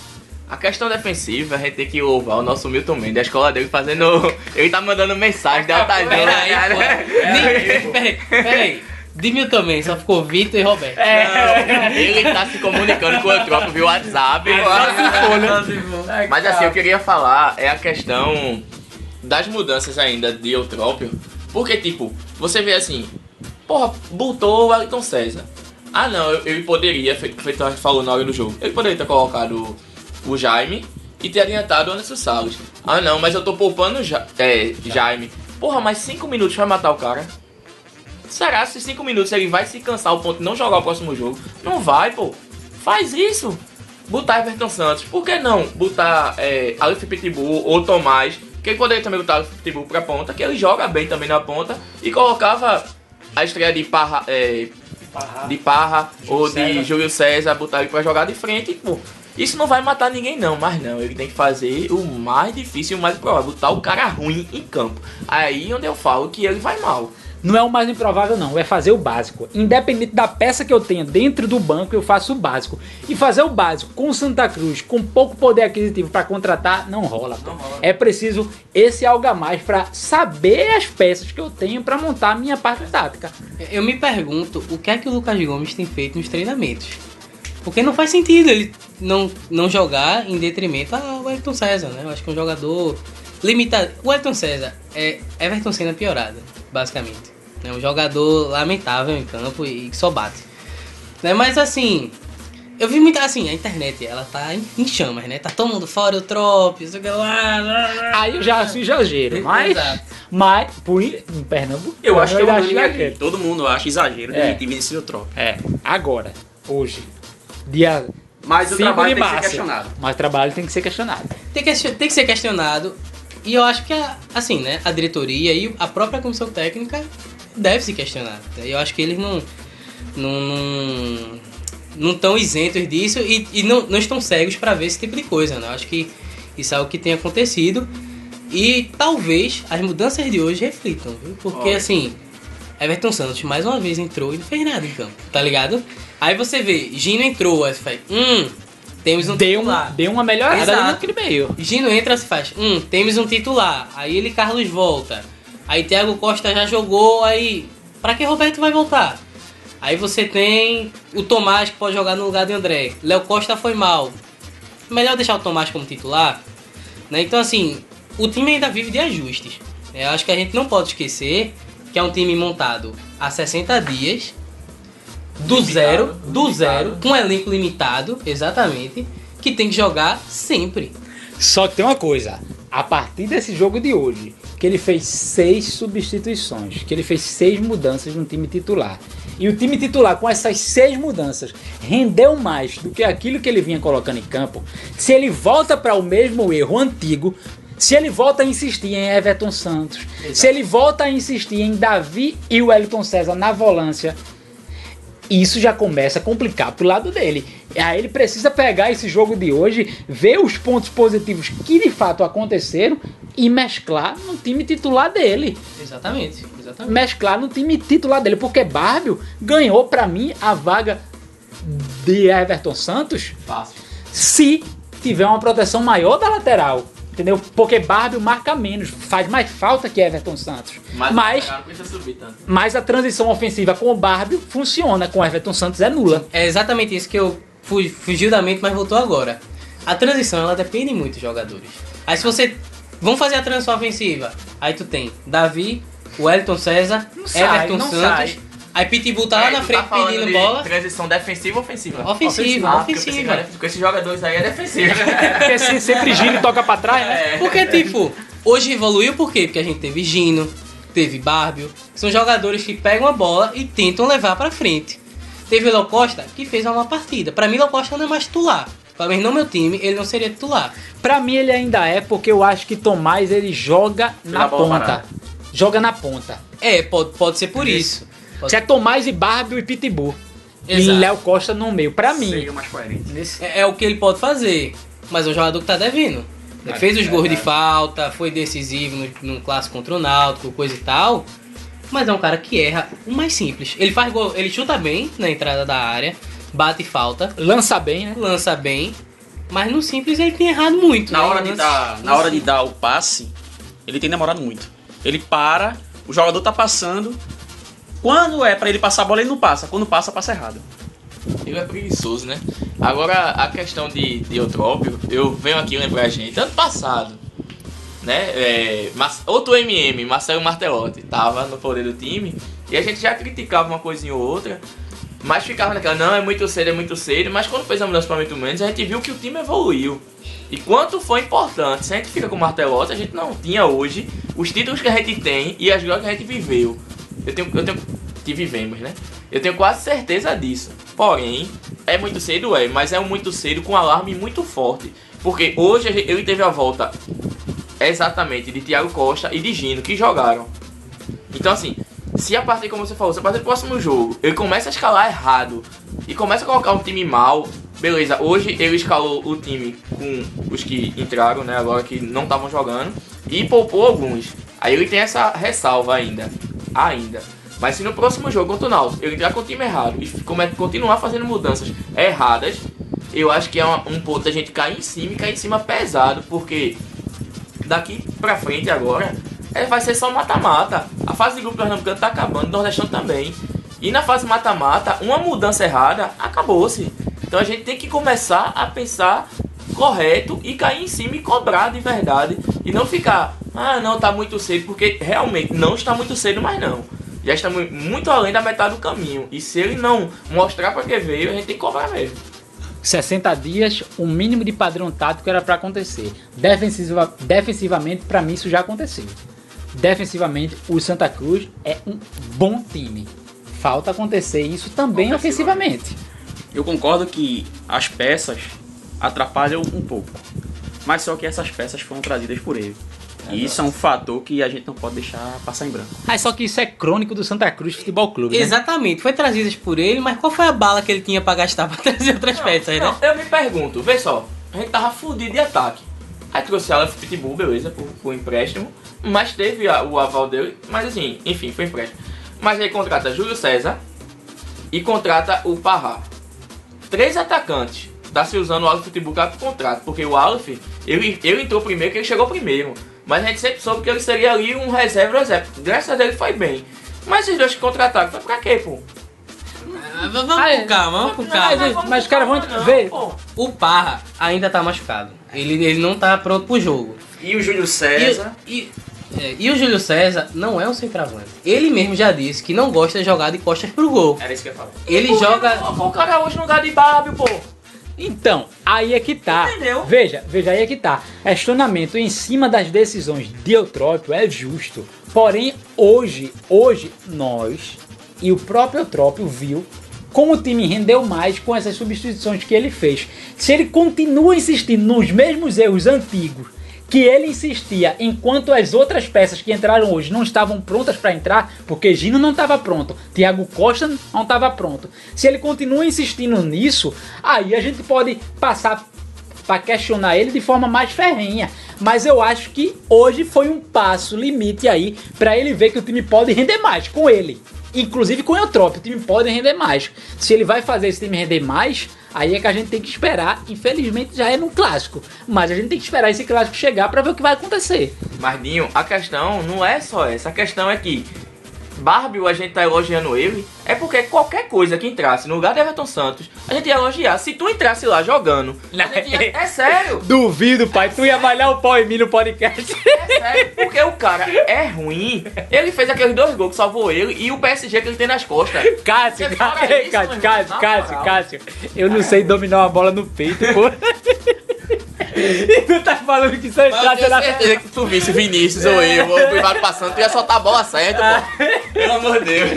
A questão defensiva, a gente tem que louvar o nosso Milton Mendes, da escola dele, fazendo. Ele tá mandando mensagem da Tadeu. Peraí, pô. Peraí, peraí. De mim também, só ficou Vitor e Roberto. É, ele tá se comunicando com o Eutrópio via WhatsApp. Mas assim, eu queria falar é a questão das mudanças ainda de Eutrópio. Porque, tipo, você vê assim, porra, botou o Wellington César. Ah não, ele poderia, fe- feito a gente falou na hora do jogo, ele poderia ter colocado o Jaime e ter adiantado o Anderson Salles. Ah não, mas eu tô poupando ja é, Jaime. Porra, mas 5 minutos vai matar o cara. Será se 5 minutos ele vai se cansar ao ponto de não jogar o próximo jogo? Não vai, pô. Faz isso. Botar Everton Santos. Por que não botar é, Aleph Pitbull ou Tomás? Que ele poderia também Aleph Pitbull pra ponta, que ele joga bem também na ponta. E colocava a estreia de Parra, é, de Parra ou de Júlio César, botar ele pra jogar de frente. Pô, isso não vai matar ninguém não, mas não. Ele tem que fazer o mais difícil e o mais provável. Botar o cara ruim em campo. Aí onde eu falo que ele vai mal. Não é o mais improvável, não. É fazer o básico. Independente da peça que eu tenha dentro do banco, eu faço o básico. E fazer o básico com Santa Cruz, com pouco poder aquisitivo para contratar, não rola. pô. É preciso esse algo a mais para saber as peças que eu tenho para montar a minha parte tática. Eu me pergunto o que é que o Lucas Gomes tem feito nos treinamentos. Porque não faz sentido ele não, não jogar em detrimento ao Everton César, né? Eu acho que é um jogador limitado. O Everton César é Everton Senna piorado, basicamente. É um jogador lamentável em campo e que só bate. Né? Mas assim, eu vi muita. Assim, a internet, ela tá em, em chamas, né? Tá todo mundo fora, o Trop, isso que lá. Aí eu já acho exagero, mas. Exato. Mas, por, em Pernambuco. Eu acho que é eu acho exagero. Todo mundo acha exagero É. de Vinicius Eutrópio. É, agora, hoje, dia Mas o 5 trabalho tem que ser questionado. Mas o trabalho tem que ser questionado. Tem que, tem que ser questionado. E eu acho que, a- assim, né? A diretoria e a própria comissão técnica deve se questionar. Eu acho que eles não. Não. Não, não estão isentos disso e, e não, não estão cegos para ver esse tipo de coisa, né? Eu acho que isso é o que tem acontecido. E talvez as mudanças de hoje reflitam, viu? Porque Olha. assim, Everton Santos mais uma vez entrou e não fez nada em campo, tá ligado? Aí você vê, Gino entrou, aí você faz, hum, temos um Deu titular. uma, deu uma melhorada Exato. ali naquele meio. Gino entra se faz, hum, temos um titular. Aí ele Carlos volta. Aí Thiago Costa já jogou, aí pra que Roberto vai voltar? Aí você tem o Tomás que pode jogar no lugar de André. Léo Costa foi mal. Melhor deixar o Tomás como titular, né? Então assim, o time ainda vive de ajustes. Eu acho que a gente não pode esquecer que é um time montado há 60 dias, do Limitado, zero, do limitado. zero, com um elenco limitado, exatamente, que tem que jogar sempre. Só que tem uma coisa, a partir desse jogo de hoje, que ele fez seis substituições, que ele fez seis mudanças no time titular. E o time titular, com essas seis mudanças, rendeu mais do que aquilo que ele vinha colocando em campo. Se ele volta para o mesmo erro antigo, se ele volta a insistir em Everton Santos, se ele volta a insistir em Davi e o Wellington César na volância, isso já começa a complicar pro lado dele. Aí ele precisa pegar esse jogo de hoje, ver os pontos positivos que de fato aconteceram e mesclar no time titular dele. Exatamente, exatamente. Mesclar no time titular dele, porque Bárbio ganhou pra mim a vaga de Everton Santos Fácil. se tiver uma proteção maior da lateral. Entendeu? Porque Bárbio marca menos, faz mais falta que Everton Santos. Mas, Mas, mas a transição ofensiva com o Bárbio funciona, com Everton Santos é nula. É exatamente isso que eu fu- fugiu da mente, mas voltou agora. A transição, ela depende muito dos jogadores. Aí se você... Vamos fazer a transição ofensiva. Aí tu tem Davi, Wellington César, Não sai, Everton não Santos. sai. Aí Pitbull tá lá É, na tu frente falando pedindo de bola. Transição defensiva ou ofensiva? Ofensiva, Ah, ofensiva. Com esses jogadores aí é defensiva. *laughs* Porque se sempre gira e toca pra trás, né? Porque, tipo, hoje evoluiu por quê? Porque a gente teve Gino, teve Bárbio, que são jogadores que pegam a bola e tentam levar pra frente. Teve o Léo Costa, que fez uma partida. Pra mim, Léo Costa não é mais titular. Pelo menos no meu time, ele não seria titular. Pra mim ele ainda é, porque eu acho que Tomás ele joga na ponta. parada. Joga na ponta. É, pode, pode ser por isso. Se é Tomás e Bárbio e Pitbull. Exato. E Léo Costa no meio. Pra mim, Seria mais coerente. É, é o que ele pode fazer. Mas é um jogador que tá devendo. Ele É, fez os gols de falta, foi decisivo no, no clássico contra o Náutico, coisa e tal. Mas é um cara que erra o mais simples. Ele faz gol, ele chuta bem na entrada da área, bate falta, lança bem, né? lança bem. Mas no simples ele tem errado muito. Na né? hora, de Lance- dar, na hora de dar o passe, ele tem demorado muito. Ele para, o jogador tá passando. Quando é pra ele passar a bola, ele não passa. Quando passa, passa errado. Ele é preguiçoso, né? Agora, a questão de, de Eutrópio, eu venho aqui lembrar a gente, ano passado, né? É, outro MM, Marcelo Martelotti, tava no poder do time e a gente já criticava uma coisinha ou outra, mas ficava naquela, não, é muito cedo, é muito cedo, mas quando fez a mudança para muito menos, a gente viu que o time evoluiu. E quanto foi importante, se a gente fica com o Martelotti, a gente não tinha hoje os títulos que a gente tem e as glórias que a gente viveu. Eu tenho, eu tenho, que vivemos, né? Eu tenho quase certeza disso. Porém, é muito cedo, é, mas é um muito cedo com um alarme muito forte. Porque hoje ele teve a volta exatamente de Thiago Costa e de Gino, que jogaram. Então, assim, se a partir, como você falou, se a partir do próximo jogo ele começa a escalar errado e começa a colocar um time mal, beleza, hoje ele escalou o time com os que entraram, né, agora que não estavam jogando, e poupou alguns. Aí ele tem essa ressalva ainda. Ainda. Mas se no próximo jogo contra o Náutico ele entrar com o time errado e continuar fazendo mudanças erradas, eu acho que é uma- um ponto da gente cair em cima e cair em cima pesado, porque daqui pra frente agora é, vai ser só mata-mata. A fase de grupo pernambucano tá acabando, o Nordestão também. E na fase mata-mata, uma mudança errada, acabou-se. Então a gente tem que começar a pensar correto e cair em cima e cobrar de verdade e não ficar, ah, não, tá muito cedo, porque realmente não está muito cedo mais não. Já estamos muito além da metade do caminho. E se ele não mostrar para que veio, a gente tem que cobrar mesmo. 60 dias, o mínimo de padrão tático era para acontecer. Defensiva, defensivamente, para mim, isso já aconteceu. Defensivamente, o Santa Cruz é um bom time. Falta acontecer isso também ofensivamente. Eu concordo que as peças atrapalham um pouco. Mas só que essas peças foram trazidas por ele. E isso é um fator que a gente não pode deixar passar em branco. Ah, só que isso é crônico do Santa Cruz Futebol Clube. Né? Exatamente, foi trazidas por ele, mas qual foi a bala que ele tinha pra gastar *laughs* pra trazer outras peças, Não, né? eu me pergunto, vê só, a gente tava fudido de ataque. Aí trouxe ela Pitbull, beleza, por, por empréstimo. Mas teve a- o aval dele. Mas assim, enfim, foi empréstimo. Mas aí contrata Júlio César e contrata o Parra. Três atacantes. Tá se usando o Aleph Pitbull para contrato. Porque o Aleph, ele, ele entrou primeiro, que ele chegou primeiro. Mas a gente sempre soube que ele seria ali um reserva reserva. Graças a Deus ele foi bem. Mas esses dois que contrataram, foi pra quê, pô? Ah, Vamos Ah, é. com calma, vamos com Mas, calma. mas, cara, vamos Não, ver. pô. O Parra ainda tá machucado. Ele, ele não tá pronto pro jogo. E o Júlio E, César. e, é, e o Júlio César não é um centroavante. Ele mesmo já disse que não gosta de jogar de costas pro gol. Era isso que eu ia falar. Ele joga- não colocou O cara hoje no lugar de Bárbio, pô. Então, aí é que tá. Entendeu? Veja, veja, aí é que tá. Questionamento em cima das decisões de Eutrópio é justo. Porém, hoje, hoje, nós e o próprio Eutrópio viu como o time rendeu mais com essas substituições que ele fez. Se ele continua insistindo nos mesmos erros antigos que ele insistia enquanto as outras peças que entraram hoje não estavam prontas para entrar, porque Gino não estava pronto, Thiago Costa não estava pronto. Se ele continua insistindo nisso, aí a gente pode passar para questionar ele de forma mais ferrenha. Mas eu acho que hoje foi um passo limite aí para ele ver que o time pode render mais com ele. Inclusive com o Eutrópio, o time pode render mais. Se ele vai fazer esse time render mais, aí é que a gente tem que esperar. Infelizmente já é no clássico, mas a gente tem que esperar esse clássico chegar para ver o que vai acontecer. Mas, a questão não é só essa. A questão é que Barbie, a gente tá elogiando ele, é porque qualquer coisa que entrasse no lugar de Everton Santos, a gente ia elogiar. Se tu entrasse lá jogando, a gente ia... *laughs* é sério. Duvido, pai, tu ia malhar o pau em mim no podcast. É sério, porque o cara é ruim. Ele fez aqueles dois gols que salvou ele e o PSG que ele tem nas costas. Cássio, Você Cássio, isso, Cássio, Cássio, Cássio. Cássio, eu não sei dominar uma bola no peito, pô. *laughs* *laughs* E tu tá falando que só Mas eu entrasse tenho na certeza que tu visse Vinícius ou eu, ou o privado passando, tu ia soltar a bola certa, pô. Pelo amor de Deus.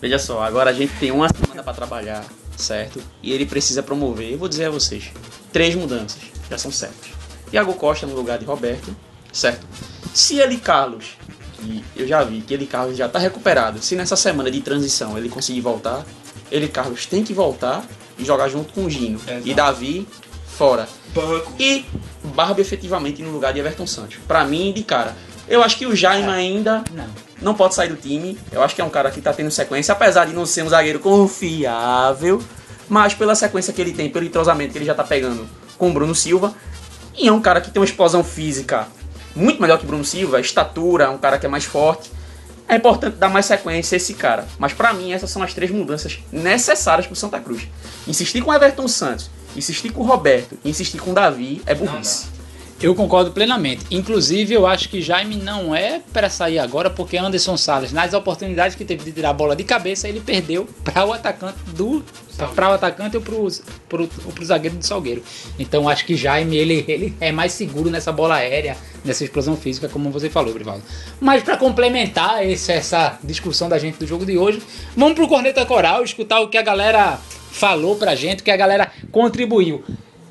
Veja só, agora a gente tem uma semana para trabalhar, certo? E ele precisa promover, eu vou dizer a vocês, três mudanças, já são certas. Thiago Costa no lugar de Roberto, certo? Se ele Carlos, que eu já vi que ele Carlos já está recuperado, se nessa semana de transição ele conseguir voltar, ele Carlos tem que voltar e jogar junto com o Gino. E Davi fora. E Barbie efetivamente no lugar de Everton Santos. Pra mim, de cara. Eu acho que o Jaime ainda Não. não pode sair do time. Eu acho que é um cara que tá tendo sequência, apesar de não ser um zagueiro confiável, mas pela sequência que ele tem, pelo entrosamento que ele já tá pegando com o Bruno Silva, e é um cara que tem uma explosão física muito melhor que o Bruno Silva, estatura, um cara que é mais forte. É importante dar mais sequência a esse cara. Mas pra mim, essas são as três mudanças necessárias pro Santa Cruz. Insistir com o Everton Santos, insistir com o Roberto, e insistir com o Davi é burrice. Eu concordo plenamente. Inclusive, eu acho que Jaime não é para sair agora, porque Anderson Salles, nas oportunidades que teve de tirar a bola de cabeça, ele perdeu para o atacante do. para o atacante ou ou pro zagueiro do Salgueiro. Então acho que Jaime ele, ele é mais seguro nessa bola aérea, nessa explosão física, como você falou, Brivaldo. Mas para complementar esse, essa discussão da gente do jogo de hoje, vamos pro Corneta Coral escutar o que a galera falou pra gente, que a galera contribuiu.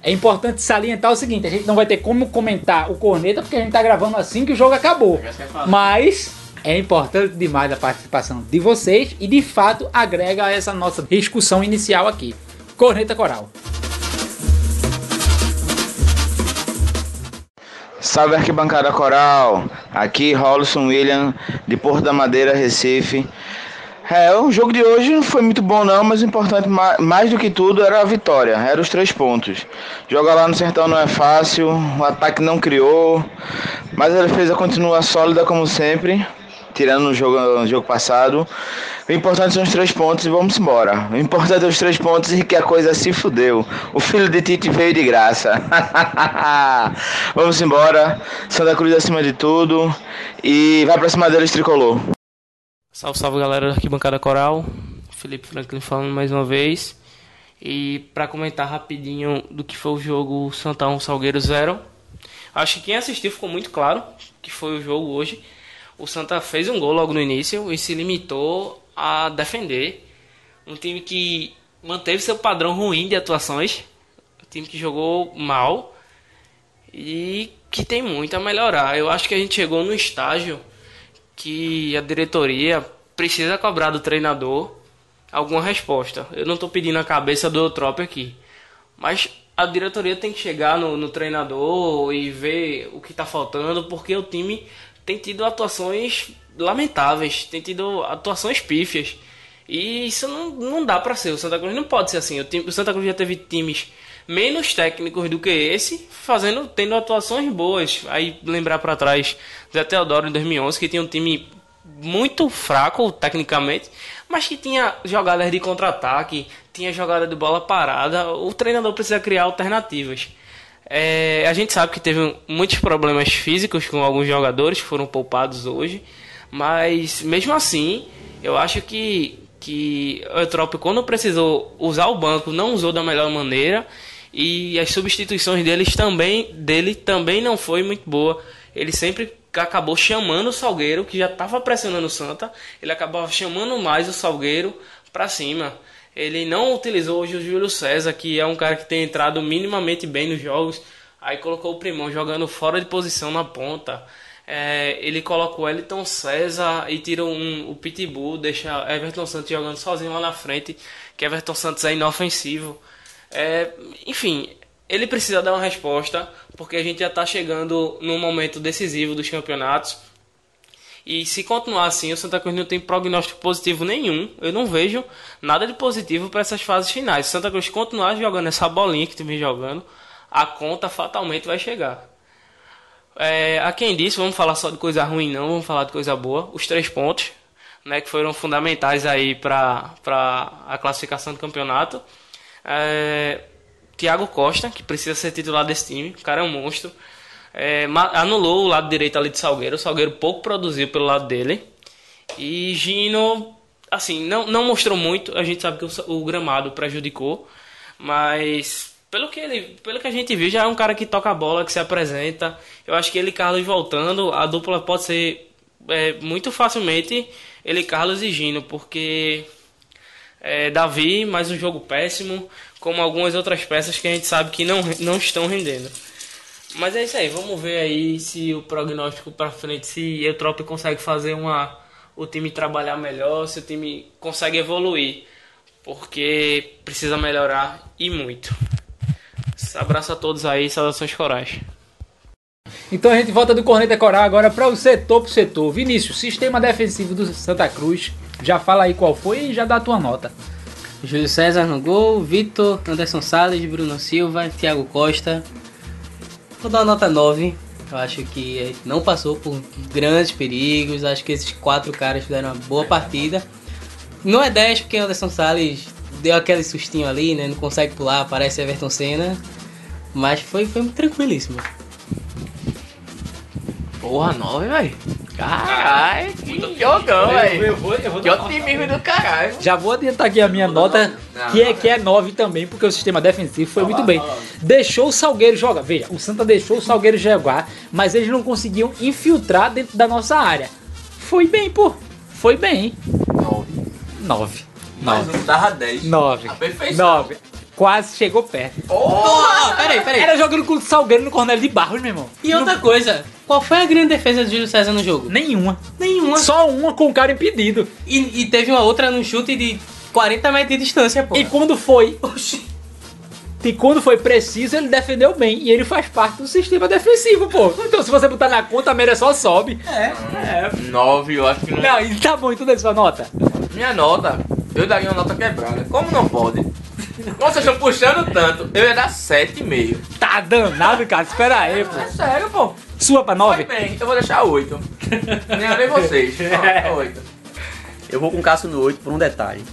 É importante salientar o seguinte: a gente não vai ter como comentar o corneta porque a gente tá gravando assim que o jogo acabou. Mas é importante demais a participação de vocês e de fato agrega a essa nossa discussão inicial aqui. Corneta Coral. Salve arquibancada coral, aqui Rolson William de Porto da Madeira, Recife. É, o jogo de hoje não foi muito bom não, mas o importante ma- mais do que tudo era a vitória, eram os três pontos. Jogar lá no Sertão não é fácil, o ataque não criou, mas a defesa continua sólida como sempre. tirando no jogo, no jogo passado. O importante são os três pontos e vamos embora. O importante é os três pontos e que a coisa se fudeu. O filho de Tite veio de graça. *laughs* vamos embora. Santa Cruz acima de tudo. E vai pra cima deles, tricolor. Salve, salve galera da Arquibancada Coral. Felipe Franklin falando mais uma vez. E para comentar rapidinho do que foi o jogo Santa 1 Salgueiro 0. Acho que quem assistiu ficou muito claro que foi o jogo hoje. O Santa fez um gol logo no início e se limitou a defender. Um time que manteve seu padrão ruim de atuações. Um time que jogou mal e que tem muito a melhorar. Eu acho que a gente chegou no estágio que a diretoria precisa cobrar do treinador alguma resposta. Eu não estou pedindo a cabeça do Eutrop aqui, mas a diretoria tem que chegar no, no treinador e ver o que está faltando, porque o time tem tido atuações lamentáveis, tem tido atuações pífias. E isso não, não dá para ser. O Santa Cruz não pode ser assim. O, time, o Santa Cruz já teve times menos técnicos do que esse, fazendo, tendo atuações boas. Aí lembrar para trás Zé Teodoro em 2011, que tinha um time muito fraco tecnicamente, mas que tinha jogadas de contra-ataque, tinha jogada de bola parada. O treinador precisa criar alternativas. É, a gente sabe que teve muitos problemas físicos com alguns jogadores que foram poupados hoje, mas mesmo assim, eu acho que, que o Eutrópio, quando precisou usar o banco, não usou da melhor maneira e as substituições deles também, dele também não foi muito boa. Ele sempre acabou chamando o Salgueiro, que já estava pressionando o Santa, ele acabava chamando mais o Salgueiro para cima. Ele não utilizou hoje o Júlio César, que é um cara que tem entrado minimamente bem nos jogos. Aí colocou o Primão jogando fora de posição na ponta. É, ele coloca o Elton César e tira um, o Pitbull, deixa Everton Santos jogando sozinho lá na frente, que Everton Santos é inofensivo. É, enfim, ele precisa dar uma resposta, porque a gente já está chegando no momento decisivo dos campeonatos. E se continuar assim, o Santa Cruz não tem prognóstico positivo nenhum. Eu não vejo nada de positivo para essas fases finais. Se Santa Cruz continuar jogando essa bolinha que vem jogando, a conta fatalmente vai chegar. É, a quem disse, vamos falar só de coisa ruim, não, vamos falar de coisa boa. Os três pontos, né, que foram fundamentais aí para a classificação do campeonato. É, Thiago Costa, que precisa ser titular desse time, o cara é um monstro. É, anulou o lado direito ali de Salgueiro. O Salgueiro pouco produziu pelo lado dele. E Gino, assim, não, não mostrou muito. A gente sabe que o, o gramado prejudicou. Mas pelo que, ele, pelo que a gente viu, já é um cara que toca a bola, que se apresenta. Eu acho que ele e Carlos voltando, a dupla pode ser é, muito facilmente ele, Carlos e Gino, porque é, Davi, mais um jogo péssimo, como algumas outras peças que a gente sabe que não, não estão rendendo. Mas é isso aí, vamos ver aí se o prognóstico para frente, se o Trop consegue fazer uma o time trabalhar melhor, se o time consegue evoluir, porque precisa melhorar e muito. Abraço a todos aí, saudações corais. Então a gente volta do Corneta Coral agora para o setor pro setor. Vinícius, sistema defensivo do Santa Cruz. Já fala aí qual foi e já dá a tua nota. Júlio César no gol, Vitor, Anderson Salles, Bruno Silva, Thiago Costa, Vou dar uma nota 9. Eu acho que não passou por grandes perigos. Acho que esses quatro caras fizeram uma boa partida. Não é 10 porque Anderson Salles deu aquele sustinho ali, né? Não consegue pular, parece Everton Senna. Mas foi, foi tranquilíssimo. Porra, 9, velho. Caralho, que jogão, velho. Que otimismo do caralho. Já vou adiantar aqui a minha nota, que é, que é 9 também, porque o sistema defensivo foi muito bem. Deixou o Salgueiro jogar. Veja, o Santa deixou o Salgueiro jogar, mas eles não conseguiam infiltrar dentro da nossa área. Foi bem, pô. Foi bem. 9. 9. Mas não tava 10. 9. 9 quase chegou perto. Porra! Peraí, peraí. Era jogando com o Salgueiro no Cornélio de Barros, meu irmão. E outra coisa, qual foi a grande defesa de Júlio César no jogo? Nenhuma. Nenhuma. Só uma com o cara impedido. E, e teve uma outra no chute de 40 metros de distância, pô. E quando foi? Oxi. E quando foi preciso, ele defendeu bem. E ele faz parte do sistema defensivo, pô. Então, se você botar na conta, a média só sobe. É. é. 9, eu acho que não. Não, tá bom, então dê sua nota. Minha nota, eu daria uma nota quebrada. Como não pode? Vocês estão puxando tanto. Eu ia dar 7,5. Tá danado, cara. Espera aí, pô. É sério, pô. Sua pra Foi 9? bem, eu vou deixar 8. nem, nem vocês. *laughs* Ó, 8. Eu vou com o Cássio no 8 por um detalhe.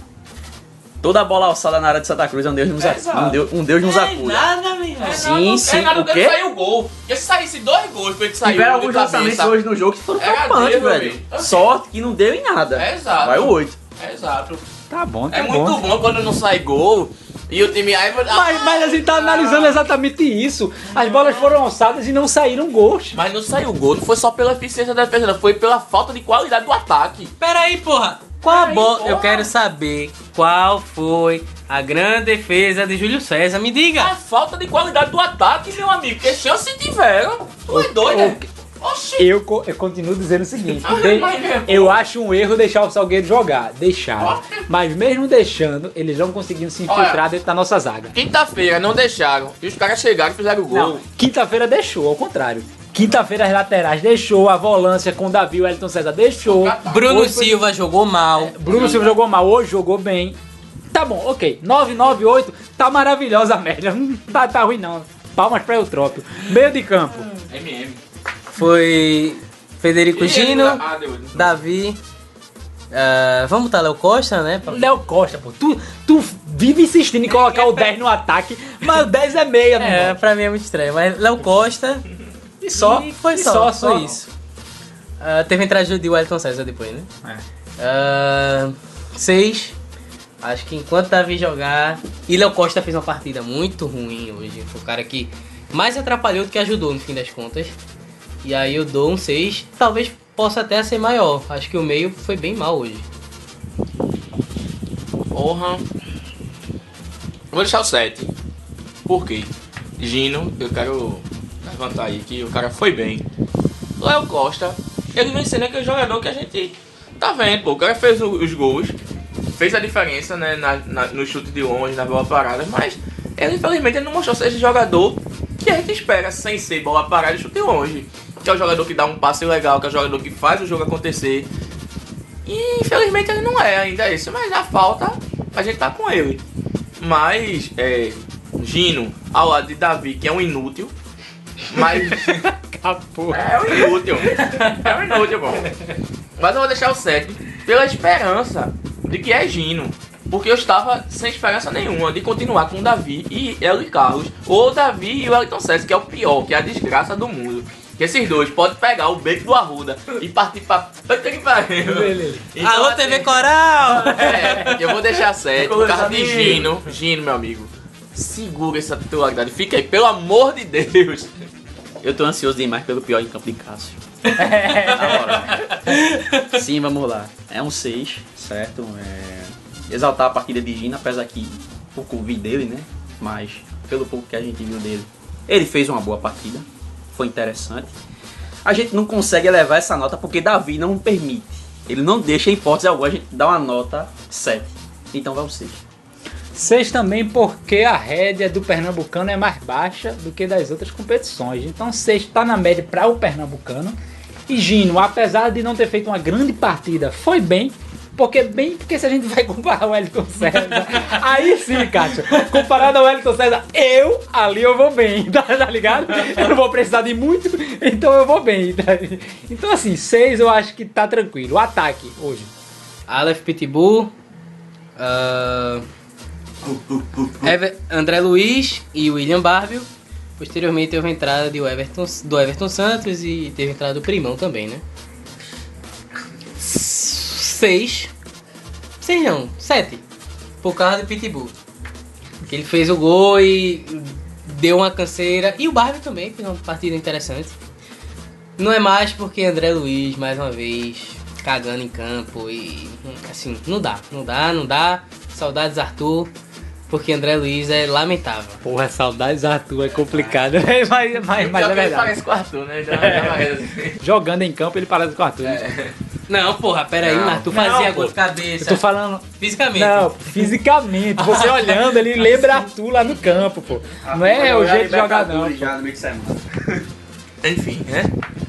Toda bola alçada na área de Santa Cruz é um Deus nos, É, exato. um Deus, um Deus nos acuda. nada, meu irmão. Sim, sim. É nada O quê? saiu gol. Porque se saísse dois gols, foi que saiu Tiveram alguns lançamentos hoje no jogo que foram Era preocupantes, velho. amigo. Ok. Sorte que não deu em nada. É exato. Vai o 8. É exato. Tá bom, tá É bom. muito bom quando não sai gol e o time aí. Mas, mas a gente tá analisando exatamente isso. As bolas foram alçadas e não saíram gols. Mas não saiu gol, não foi só pela eficiência da defesa, não, foi pela falta de qualidade do ataque. Pera aí, porra. Qual a bola? porra. Eu quero saber qual foi a grande defesa de Júlio César. Me A diga. falta de qualidade do ataque, meu amigo, porque chance tiveram. Tu é doido, né? Oxi. Eu, co- eu continuo dizendo o seguinte: de- é eu acho um erro deixar o Salgueiro jogar. Deixaram. Mas mesmo deixando, eles não conseguiram se infiltrar Olha. dentro da nossa zaga. Quinta-feira não deixaram. E os caras chegaram e fizeram o gol. Não, quinta-feira deixou, ao contrário. Quinta-feira as laterais deixou, a volância com o Davi, o Elton César deixou. Bruno Hoje foi- Silva jogou mal. Bruno Silva jogou mal, hoje jogou bem. Tá bom, ok. 9, 9, 8, tá maravilhosa a média. *laughs* Não tá, tá ruim não. Palmas pra Eutrópio. Meio de campo. MM. Foi Federico Gino, Ah. Davi. ah, vamos botar Léo Costa, né? Léo Costa, pô. Tu, tu vive insistindo em colocar o 10 no ataque, mas o 10 é meia, É, mano. pra mim é muito estranho. Mas Léo Costa. E só. E foi e só, só, foi só. isso. Ah, teve a entrada de Wellington César depois, né? É. Ah, seis. Acho que enquanto Davi jogar. E Léo Costa fez uma partida muito ruim hoje. Foi o cara que mais atrapalhou do que ajudou no fim das contas. E aí eu dou um 6. Talvez possa até ser maior. Acho que o meio foi bem mal hoje. Porra. Vou deixar o 7. Por quê? Gino, eu quero levantar aí que o cara foi bem. Léo Costa, ele vem sendo aquele jogador que a gente tá vendo, pô. O cara fez os gols, fez a diferença né, na, na- no chute de longe, na bola parada, mas ele infelizmente ele não mostrou ser esse jogador que a gente espera sem ser bola parada e chute longe. Que é o jogador que dá um passe legal, que é o jogador que faz o jogo acontecer. E infelizmente ele não é ainda esse, mas na falta a gente tá com ele. Mas é, Gino ao lado de Davi, que é um inútil. Mas *laughs* Acabou. é um inútil. É um inútil, bom. Mas eu vou deixar o 7 pela esperança de que é Gino. Porque eu estava sem esperança nenhuma de continuar com o Davi e Hélio e Carlos. Ou Davi e o Elton César, que é o pior, que é a desgraça do mundo. Que esses dois podem pegar o beco do Arruda e partir pra. Puta que pariu. Então, Alô, assim, TV Coral! é, eu vou deixar 7 por causa de. Gino. Gino, meu amigo. Segura essa titularidade. Fica aí, pelo amor de Deus. Eu tô ansioso demais pelo pior em campo de Cássio. *laughs* Na moral. Sim, vamos lá. É um 6, certo? É... Exaltar a partida de Gina, apesar que pouco vi dele, né? Mas pelo pouco que a gente viu dele, ele fez uma boa partida. Foi interessante. A gente não consegue elevar essa nota porque Davi não permite. Ele não deixa em hipótese alguma a gente dar uma nota 7. Então vai o 6. Seis também porque a rédea do Pernambucano é mais baixa do que das outras competições. Então seis está na média para o Pernambucano. E Gino, apesar de não ter feito uma grande partida, foi bem. Porque bem, porque se a gente vai comparar o Wellington César, aí sim, Kátia, comparado ao Wellington César, eu ali eu vou bem, *laughs* tá, tá ligado? Eu não vou precisar de muito, então eu vou bem. tá? Então assim, seis eu acho que tá tranquilo. O ataque hoje. Aleph Pitbull. ah, Ever- André Luiz e William Barbio. Posteriormente teve a entrada de Everton, do Everton Santos e teve a entrada do Primão também, né? Seis. Seis não, sete. Por causa do Pitbull. Que ele fez o gol e deu uma canseira. E o Barbie também fez uma partida interessante. Não é mais porque André Luiz, mais uma vez, cagando em campo e assim, não dá, não dá, não dá. Saudades Arthur, porque André Luiz é lamentável. Porra, saudades Arthur é complicado, *laughs* mas, mas, mas é que ele verdade. parece com o Arthur, né? Já, já parece assim. Jogando em campo ele parece com o Arthur. Não, porra, pera aí, Não. Arthur fazia Não, gol de cabeça. Eu tô falando. Fisicamente. Não, fisicamente. Você *laughs* olhando, ele lembra Arthur lá no campo, pô. Não é o jeito de jogar, não. Já no meio de semana. *laughs* Enfim, né?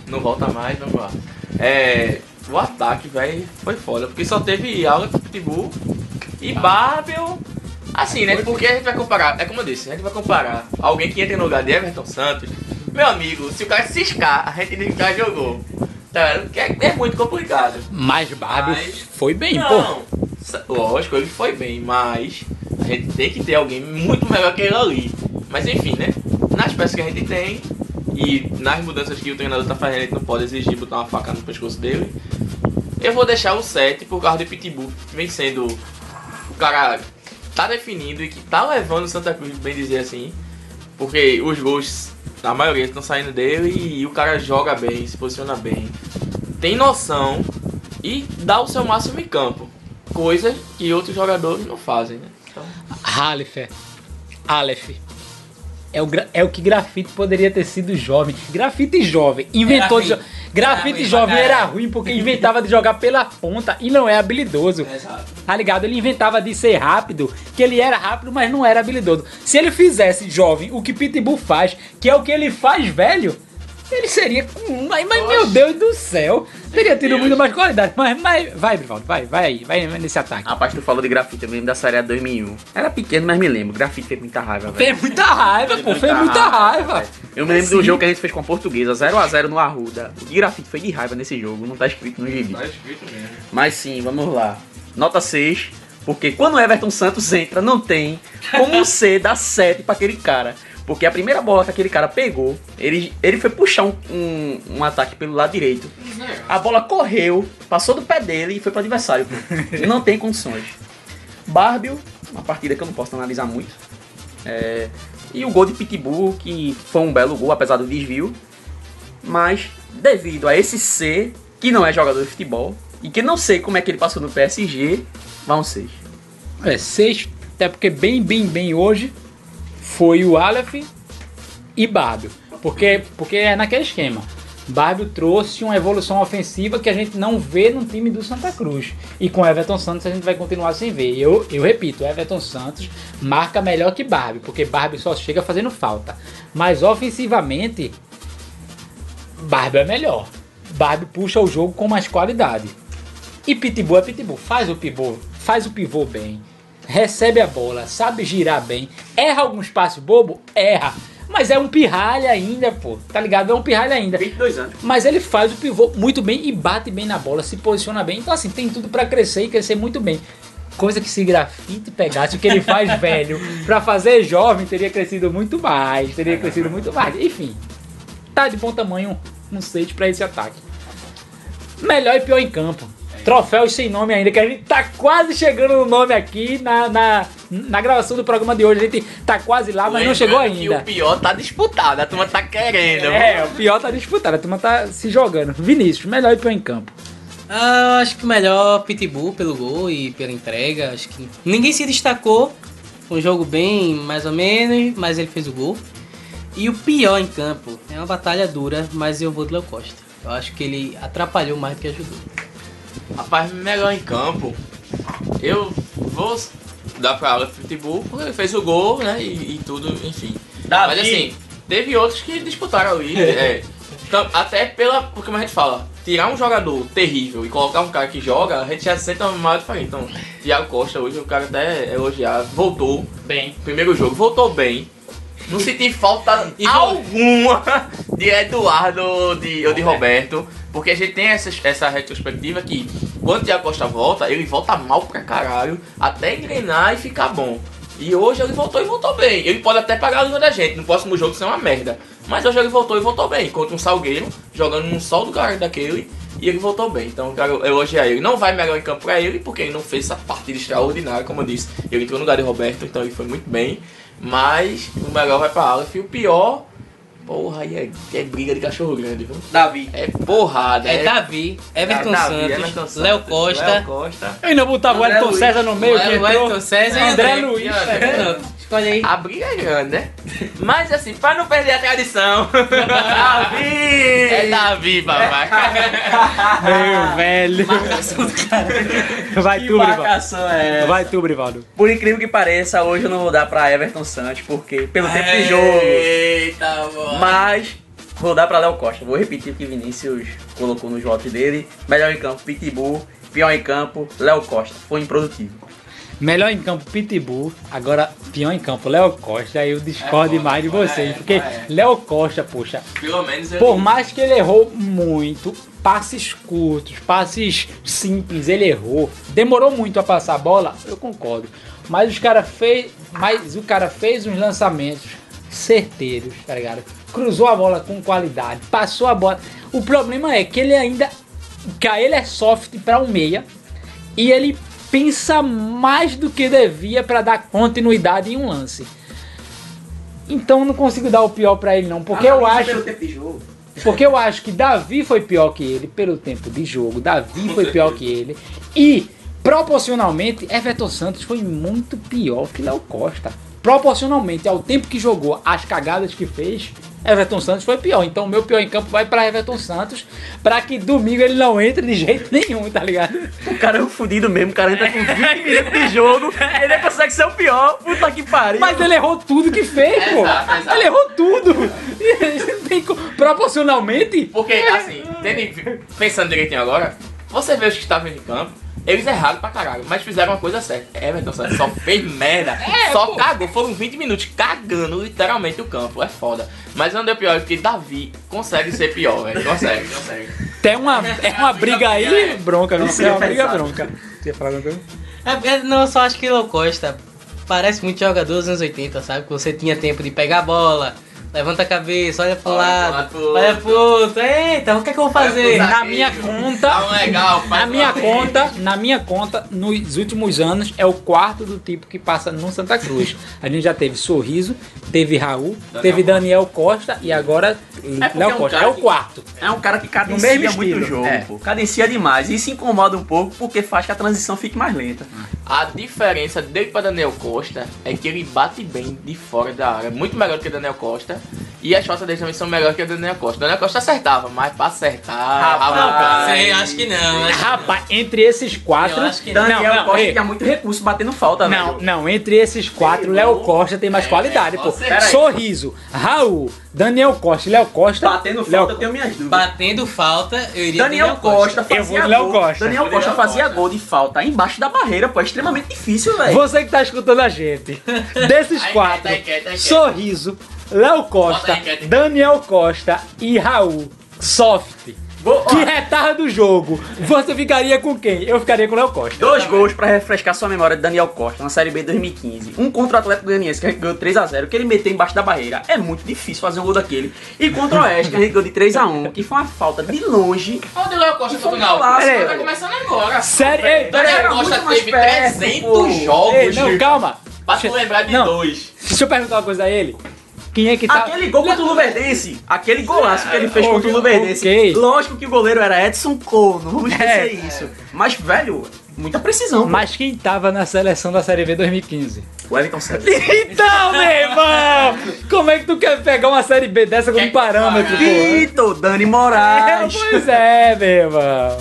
Não volta mais, vamos lá. É, o ataque, velho, foi foda. Porque só teve Alex Pitbull e Barbel. Assim, né? Porque a gente vai comparar, é como eu disse, a gente vai comparar alguém que entra no lugar de Everton Santos Meu amigo, se o cara ciscar, a gente o cara jogou. Tá é, é muito complicado. Mas Bárbio Mas- foi bem, pô. Não, sa- lógico, ele foi bem, mas a gente tem que ter alguém muito melhor que ele ali. Mas enfim, né? Nas peças que a gente tem e nas mudanças que o treinador tá fazendo, a gente não pode exigir botar uma faca no pescoço dele. Eu vou deixar o 7 por causa do Pitbull, que vem sendo o cara tá definindo e que tá levando o Santa Cruz, bem dizer assim. Porque os gols, a maioria estão saindo dele e o cara joga bem, se posiciona bem, tem noção e dá o seu máximo em campo. Coisa que outros jogadores não fazem, né? Então, é. Aleph. É o, é o que grafite poderia ter sido jovem. Grafite jovem. Inventou Era de jo-. Grafite Era jovem era caralho. ruim porque inventava de jogar pela ponta e não é habilidoso. Exato. Tá ligado? Ele inventava de ser rápido, que ele era rápido, mas não era habilidoso. Se ele fizesse jovem o que Pitbull faz, que é o que ele faz velho, ele seria. com- Mas, mas meu Deus do céu! Teria tido muito mais qualidade. Mas, mas vai, Brivaldo, vai, vai aí, vai nesse ataque. Rapaz, tu falou de grafite, eu me lembro da série A 2001. Era pequeno, mas me lembro. Grafite fez muita raiva, velho. Fez muita raiva, pô, fez muita raiva. velho. Eu me lembro do Sim. jogo que a gente fez com a portuguesa, 0x0 no Arruda. O de grafite foi de raiva nesse jogo, não tá escrito no gibi. tá escrito mesmo. Mas sim, vamos lá. Nota 6, porque quando o Everton Santos entra, não tem como ser dar 7 pra aquele cara. Porque a primeira bola que aquele cara pegou, ele, ele foi puxar um, um, um ataque pelo lado direito. A bola correu, passou do pé dele e foi pro adversário. *laughs* Não tem condições. Barbio, uma partida que eu não posso analisar muito. É, e o gol de Pitbull, que foi um belo gol, apesar do desvio. Mas, devido a esse C, que não é jogador de futebol, e que não sei como é que ele passou no PSG, vai um 6. É, seis, até porque bem, bem, bem hoje foi o Aleph e Bárbio. Porque, porque é naquele esquema. Bárbio trouxe uma evolução ofensiva que a gente não vê no time do Santa Cruz. E com Everton Santos a gente vai continuar sem ver. Eu, eu repito, Everton Santos marca melhor que Bárbio, porque Bárbio só chega fazendo falta. Mas ofensivamente, Bárbio é melhor. Bárbio puxa o jogo com mais qualidade. E Pitbull é Pitbull. Faz o pivô, faz o pivô bem. Recebe a bola, sabe girar bem. Erra algum espaço bobo? Erra. Mas é um pirralha ainda, pô. Tá ligado? É um pirralha ainda. 22 anos. Mas ele faz o pivô muito bem e bate bem na bola, se posiciona bem. Então, assim, tem tudo pra crescer e crescer muito bem. Coisa que se grafite pegasse o que ele faz *laughs* velho pra fazer jovem, teria crescido muito mais. Teria crescido muito mais. Enfim, tá de bom tamanho um 6 pra esse ataque. Melhor e pior em campo. Troféus sem nome ainda, que a gente tá quase chegando no nome aqui na, na, na gravação do programa de hoje. A gente tá quase lá, mas não chegou ainda. o pior tá disputado, a turma tá querendo. É, o pior tá disputado, a turma tá se jogando. Vinícius, melhor e pior em campo. Ah, eu acho que o melhor Pitbull pelo gol e pela entrega. Acho que ninguém se destacou. Foi um jogo bem mais ou menos, mas ele fez o gol. E o pior em campo é uma batalha dura, mas eu vou do Léo Costa. Eu acho que ele atrapalhou mais do que ajudou. Rapaz, melhor em campo. Eu vou dar pra Aleph Pitbull porque ele fez o gol, né? E, e tudo, enfim. Davi. Mas assim, teve outros que disputaram ali. é, então, até pela. Porque como a gente fala, tirar um jogador terrível e colocar um cara que joga, a gente já sente uma maior diferença. Então, Thiago Costa hoje, o cara até elogiar, voltou Bem. primeiro jogo, voltou bem. Não senti falta E alguma de Eduardo de, ou de Roberto, porque a gente tem essa, essa retrospectiva que quando o Thiago Costa volta, ele volta mal pra caralho, até engrenar e ficar bom. E hoje ele voltou e voltou bem. Ele pode até pagar a língua da gente, no próximo jogo isso é uma merda. Mas hoje ele voltou e voltou bem, contra um Salgueiro, jogando num sol do cara daquele, e ele voltou bem. Então eu quero elogiar ele. Não vai melhor em campo pra ele, porque ele não fez essa partida extraordinária, como eu disse. Ele entrou no lugar de Roberto, então ele foi muito bem. Mas o melhor vai pra Aleph e o pior. Porra, aí é, é briga de cachorro grande, viu? Davi. É porrada. É Davi, Everton Davi, Santos, Everton Santos, Léo Costa. Léo Costa. Eu ainda botava o Luiz. César no meio, que entrou. Wellington César e André André. Luiz. E Escolhe aí. A briga é grande, né? Mas assim, pra não perder a tradição. *laughs* Davi! É Davi, papai. Meu velho. Vai Que tu, Brivaldo. é? Vai tu, Brivaldo. Por incrível que pareça, hoje eu não vou dar pra Everton Santos, porque pelo tempo de jogo. Eita, mano. Mas vou dar pra Léo Costa. Vou repetir o que Vinícius colocou nos votos dele. Melhor em campo, Pitbull. Pior em campo, Léo Costa. Foi improdutivo. Melhor em campo, Pitbull. Agora, pior em campo, Léo Costa. Aí eu discordo É, demais de vocês. é, porque é. Léo Costa, poxa, Pelo menos por mais que ele errou muito, passes curtos, passes simples, ele errou. Demorou muito a passar a bola, eu concordo. Mas os cara fez, mas o cara fez uns lançamentos certeiros, tá ligado? Cruzou a bola com qualidade, passou a bola. O problema é que ele ainda que ele é soft para um meia e ele pensa mais do que devia para dar continuidade em um lance. Então não consigo dar o pior para ele não, porque eu acho porque eu acho que Davi foi pior que ele pelo tempo de jogo. Davi foi pior que ele. E, proporcionalmente, Everton Santos foi muito pior que Léo Costa. Proporcionalmente ao tempo que jogou, as cagadas que fez, Everton Santos foi pior. Então, o meu pior em campo vai para Everton Santos, para que domingo ele não entre de jeito *laughs* nenhum, tá ligado? O cara é um fudido mesmo, o cara entra com 20 minutos de jogo, ele consegue ser o pior. Puta que pariu. Mas ele errou tudo que fez, pô. Exato, exato. Ele errou tudo. *laughs* Tem Proporcionalmente, Porque, assim, pensando direitinho agora, você vê os que estavam em campo, eles erraram pra caralho, mas fizeram uma coisa certa. Everton Santos só fez merda, *laughs* só cagou. Foram 20 minutos cagando literalmente o campo, é foda. Mas não deu pior, porque Davi consegue ser pior, velho. *laughs* Consegue, consegue. tem uma, é uma briga aí, bronca, viu? É uma briga bronca. Você ia falar alguma coisa? É, é, não, eu só acho que Léo Costa parece muito jogador dos anos 80, sabe? Que você tinha tempo de pegar a bola, levanta a cabeça, olha pro Olha lado, pro olha pro outro. Eita, o que é que eu vou fazer? Na minha conta, Tá legal, na minha conta, na minha conta, nos últimos anos é o quarto do tipo que passa no Santa Cruz. A gente já teve Sorriso, teve Raul, teve Daniel Costa e agora porque Léo é um Costa. cara É o que- quarto. É um cara que No cadencia mesmo muito o jogo, É. pô. Cadencia demais. E se incomoda um pouco porque faz que a transição fique mais lenta. A diferença dele pra Daniel Costa é que ele bate bem de fora da área, muito melhor do que Daniel Costa. E as shots dele também são melhores que a Daniel Costa. Daniel Costa acertava, mas pra acertar, Rapaz. Sei, acho que não. Acho... Rapaz, entre esses quatro. Eu acho que Daniel não, não, Costa ei, tinha muito recurso batendo falta, Não, velho. não, entre esses quatro, Léo Costa tem mais qualidade, pô. você- peraí. Sorriso, Raul, Daniel Costa e Léo Costa. Batendo Léo falta, eu tenho minhas dúvidas. Batendo falta, eu iria Daniel de Costa Eu vou fazia Léo gol. Costa. Daniel Daniel Costa fazia Costa. gol de falta embaixo da barreira, pô. É extremamente difícil, velho. Você que tá escutando a gente, *laughs* desses quatro, aí, aí, aí. Sorriso, Léo Costa. Daniel Costa e Raul, soft. Vou- Que retarda do jogo. Você ficaria com quem? Eu ficaria com o Léo Costa. Dois gols pra refrescar sua memória de Daniel Costa na Série B 2015. Um contra o Atlético Goianiense, que a gente ganhou 3x0, que ele meteu embaixo da barreira. É muito difícil fazer um gol daquele. E contra o Oeste, que a gente ganhou de 3x1, que foi uma falta de longe. Onde o Léo Costa foi um Náutico? golaço, Tá começando agora. Sério? Ei, Daniel Costa teve perto, 300 pô. jogos. Ei, não, calma. Pra tu lembrar de Não. dois. Deixa eu perguntar uma coisa a ele. Quem é que tá. Aquele gol contra o Luverdense, aquele golaço que ele fez contra o Luverdense. Ok. Lógico que o goleiro era Edson Cole, não vamos esquecer É. isso. Mas, velho, muita precisão. pô. Mas quem tava na seleção da Série B 2015? O Everton Santos. Então, meu irmão! Como é que tu quer pegar uma Série B dessa como que parâmetro, pô? Vitor, Dani É, Moraes. pois é, meu irmão.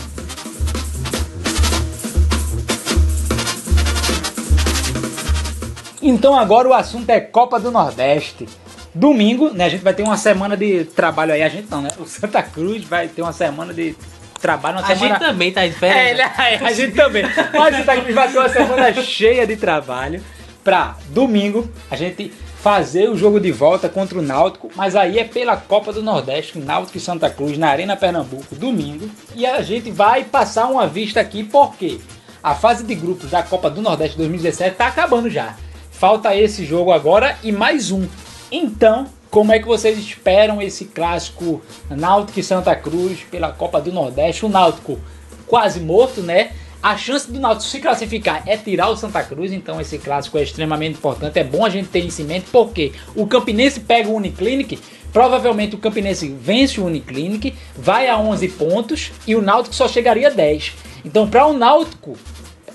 Então agora o assunto é Copa do Nordeste. Domingo, né, a gente vai ter uma semana de trabalho aí, a gente não, né? O Santa Cruz vai ter uma semana de trabalho, uma A semana... gente também tá de É, férias. ele- a gente também. Mas o Santa Cruz vai ter uma semana cheia de trabalho pra domingo a gente fazer o jogo de volta contra o Náutico, mas aí é pela Copa do Nordeste, Náutico e Santa Cruz na Arena Pernambuco, domingo. E a gente vai passar uma vista aqui porque a fase de grupos da Copa do Nordeste 2017 tá acabando já. Falta esse jogo agora e mais um. Então, como é que vocês esperam esse clássico Náutico e Santa Cruz pela Copa do Nordeste? O Náutico quase morto, né? A chance do Náutico se classificar é tirar o Santa Cruz, então esse clássico é extremamente importante. É bom a gente ter isso em mente, porque o Campinense pega o Uniclinic, provavelmente o Campinense vence o Uniclinic, vai a 11 pontos e o Náutico só chegaria a 10. Então, para o Náutico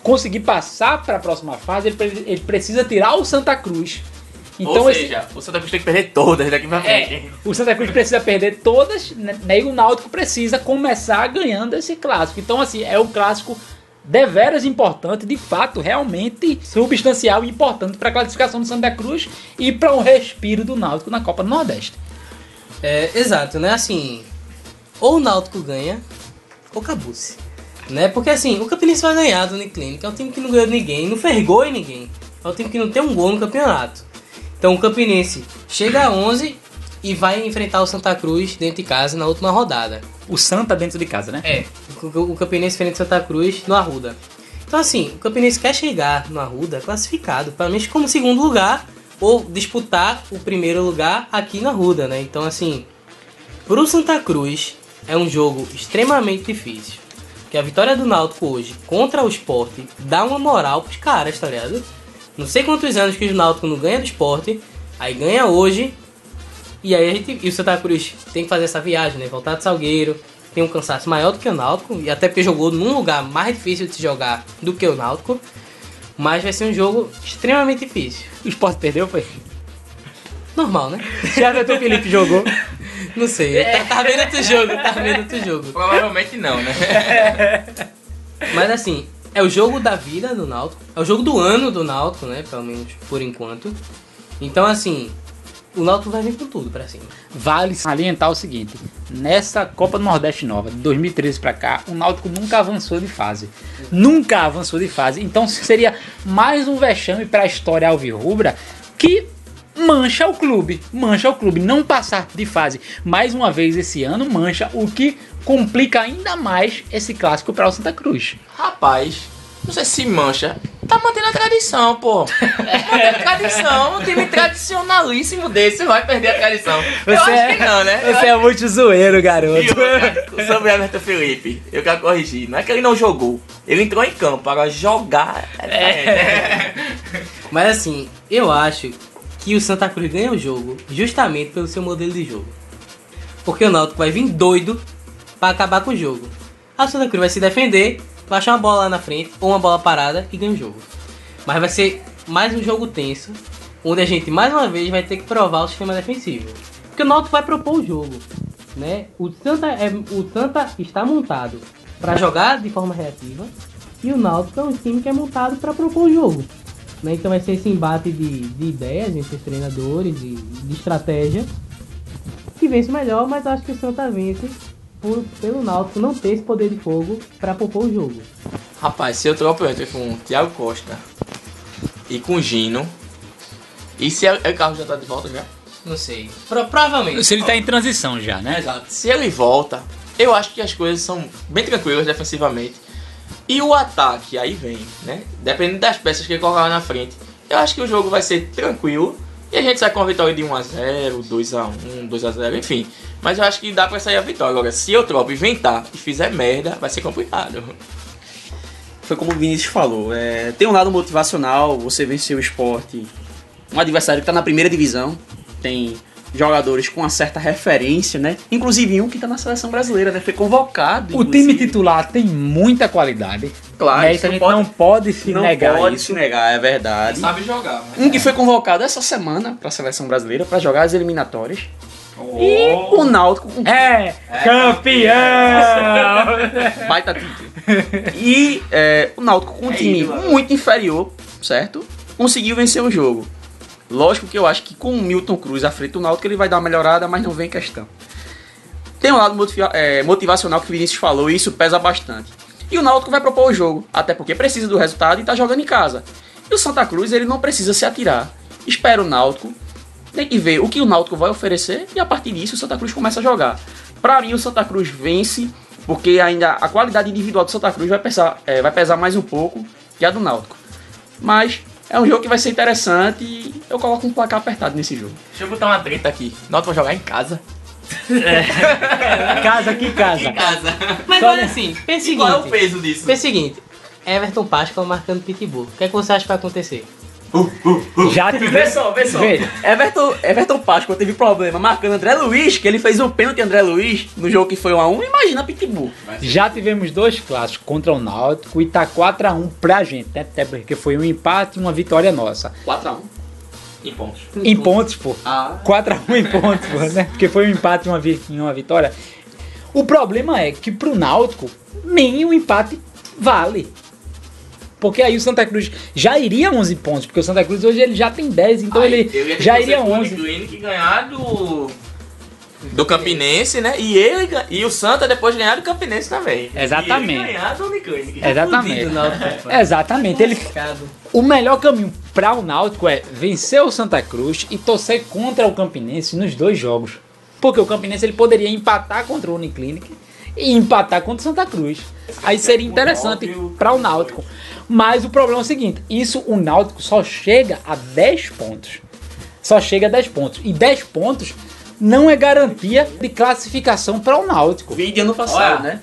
conseguir passar para a próxima fase, ele, ele precisa tirar o Santa Cruz. Então, Ou esse- seja, o Santa Cruz tem que perder todas daqui pra é, frente. o Santa Cruz precisa perder todas, né, né, e o Náutico precisa começar ganhando esse clássico. Então, assim, é um clássico deveras importante, de fato, realmente substancial e importante para a classificação do Santa Cruz e para um respiro do Náutico na Copa do Nordeste. É, exato, né? Assim, ou o Náutico ganha, ou acabou-se. Né? Porque assim, o Campinense vai ganhar do Uniclinic. É um time que não ganhou de ninguém, não fez gol em ninguém. É um time que não tem um gol no campeonato. Então o Campinense chega a 11 e vai enfrentar o Santa Cruz dentro de casa na última rodada. O Santa dentro de casa, né? É, o, o Campinense enfrenta o Santa Cruz no Arruda. Então assim, o Campinense quer chegar no Arruda classificado, pelo menos como segundo lugar, ou disputar o primeiro lugar aqui na Arruda, né? Então assim, pro Santa Cruz é um jogo extremamente difícil. Porque a vitória do Náutico hoje contra o Sport dá uma moral pros caras, tá ligado? Não sei quantos anos que o Náutico não ganha do Sport, aí ganha hoje, e aí a gente, e o Santa Cruz tem que fazer essa viagem, né? Voltar de Salgueiro, tem um cansaço maior do que o Náutico, e até porque jogou num lugar mais difícil de se jogar do que o Náutico. Mas vai ser um jogo extremamente difícil. O Sport perdeu, foi? Normal, né? Já que o Felipe jogou. *laughs* Não sei, tá, tá vendo outro jogo, tá vendo outro jogo. Provavelmente não, né? Mas assim, é o jogo da vida do Náutico, é o jogo do ano do Náutico, né? Pelo menos por enquanto. Então assim, o Náutico vai vir com tudo pra cima. Vale salientar o seguinte: nessa Copa do Nordeste Nova, de 2013 pra cá, o Náutico nunca avançou de fase. Nunca avançou de fase. Então *laughs* seria mais um vexame pra história alvirrubra que mancha o clube. Mancha o clube. Não passar de fase mais uma vez esse ano mancha, o que complica ainda mais esse clássico para o Santa Cruz. Rapaz, não sei se mancha. Tá mantendo a tradição, pô. *laughs* Mantendo a tradição. Um time tradicionalíssimo desse vai perder a tradição. Eu acho é, que não, né? Eu Você é muito zoeiro, garoto. E outra, sobre Everton Felipe, eu quero corrigir. Não é que ele não jogou. Ele entrou em campo para jogar. É. Mas assim, eu acho que o Santa Cruz ganha o jogo justamente pelo seu modelo de jogo. Porque o Náutico vai vir doido para acabar com o jogo. A Santa Cruz vai se defender, vai achar uma bola lá na frente ou uma bola parada e ganha o jogo. Mas vai ser mais um jogo tenso, onde a gente mais uma vez vai ter que provar o sistema defensivo. Porque o Náutico vai propor o jogo, né? O Santa é, o Santa está montado para jogar de forma reativa e o Náutico é um time que é montado para propor o jogo. Né? Então vai ser esse embate de, de ideias entre os treinadores, de, de estratégia, que vence melhor, mas acho que o Santa vence por, pelo Náutico não ter esse poder de fogo para propor o jogo. Rapaz, se eu troco entre com o Thiago Costa e com o Gino. E se o carro já tá de volta já? Não sei. Pro, provavelmente. Se ele tá em transição já, né? Exato. Se ele volta, eu acho que as coisas são bem tranquilas defensivamente. E o ataque aí vem, né? Dependendo das peças que ele colocar na frente. Eu acho que o jogo vai ser tranquilo. E a gente sai com uma vitória de 1x0, 2x1, 2x0, enfim. Mas eu acho que dá pra sair a vitória. Agora, se eu tropo inventar e fizer merda, vai ser complicado. Foi como o Vinícius falou. É, tem um lado motivacional, você vencer o esporte. Um adversário que tá na primeira divisão. Tem jogadores com uma certa referência, né? Inclusive um que tá na seleção brasileira, né? Foi convocado. O inclusive. time titular tem muita qualidade. Claro, né? isso a não gente pode- não pode se não negar pode isso. se negar, é verdade. Sabe jogar, mas... Um que foi convocado essa semana para a seleção brasileira para jogar as eliminatórias. E o Náutico com É, campeão! baita título. E é, o Náutico com um time muito inferior, certo? Conseguiu vencer o jogo. Lógico que eu acho que com o Milton Cruz à frente do Náutico ele vai dar uma melhorada, mas não vem questão. Tem um lado é, motivacional que o Vinícius falou e isso pesa bastante. E o Náutico vai propor o jogo, até porque precisa do resultado e tá jogando em casa. E o Santa Cruz ele não precisa se atirar. Espera o Náutico, tem que ver o que o Náutico vai oferecer e a partir disso o Santa Cruz começa a jogar. Pra mim o Santa Cruz vence porque ainda a qualidade individual do Santa Cruz vai pesar, é, vai pesar mais um pouco que a do Náutico. Mas é um jogo que vai ser interessante e eu coloco um placar apertado nesse jogo. Deixa eu botar uma treta aqui. Náutico vai jogar em casa. *laughs* casa aqui, casa. casa. Mas Só olha no- assim, pensa o E qual é o seguinte. peso disso? Pensa o seguinte. Everton Páscoa marcando Pitbull. O que, é que você acha que vai acontecer? Já Vê tivemos. só, vê só. Vê. Everton, Everton Páscoa teve problema marcando André Luiz, que ele fez um pênalti André Luiz no jogo que foi 1x1. Imagina Pitbull. Já tivemos dois clássicos contra o Náutico e tá 4x1 pra gente, né? Até porque foi um empate e uma vitória nossa. 4x1. Em pontos. Em pontos, pô. Ah. 4x1 em pontos, pô, né? Porque foi um empate e uma, vi- e uma vitória. O problema é que pro Náutico, nem o empate vale. Porque aí o Santa Cruz já iria 11 pontos, porque o Santa Cruz hoje ele já tem 10, então Aí, ele ia ter já que iria torcer pro 11. Uniclinic ganhar do... do Campinense, né? E ele e o Santa depois ganhar do Campinense também. Exatamente. E ele ganhar do Uniclinic. Exatamente. Fudido, Náutico. Exatamente. Ele, o melhor caminho para o Náutico é vencer o Santa Cruz e torcer contra o Campinense nos dois jogos. Porque o Campinense ele poderia empatar contra o Uniclinic e empatar contra o Santa Cruz. Aí seria interessante para o Náutico. Mas o problema é o seguinte: isso o Náutico só chega a 10 pontos. Só chega a 10 pontos. E 10 pontos não é garantia de classificação para o Náutico. Vídeo ano passado, Olha. né?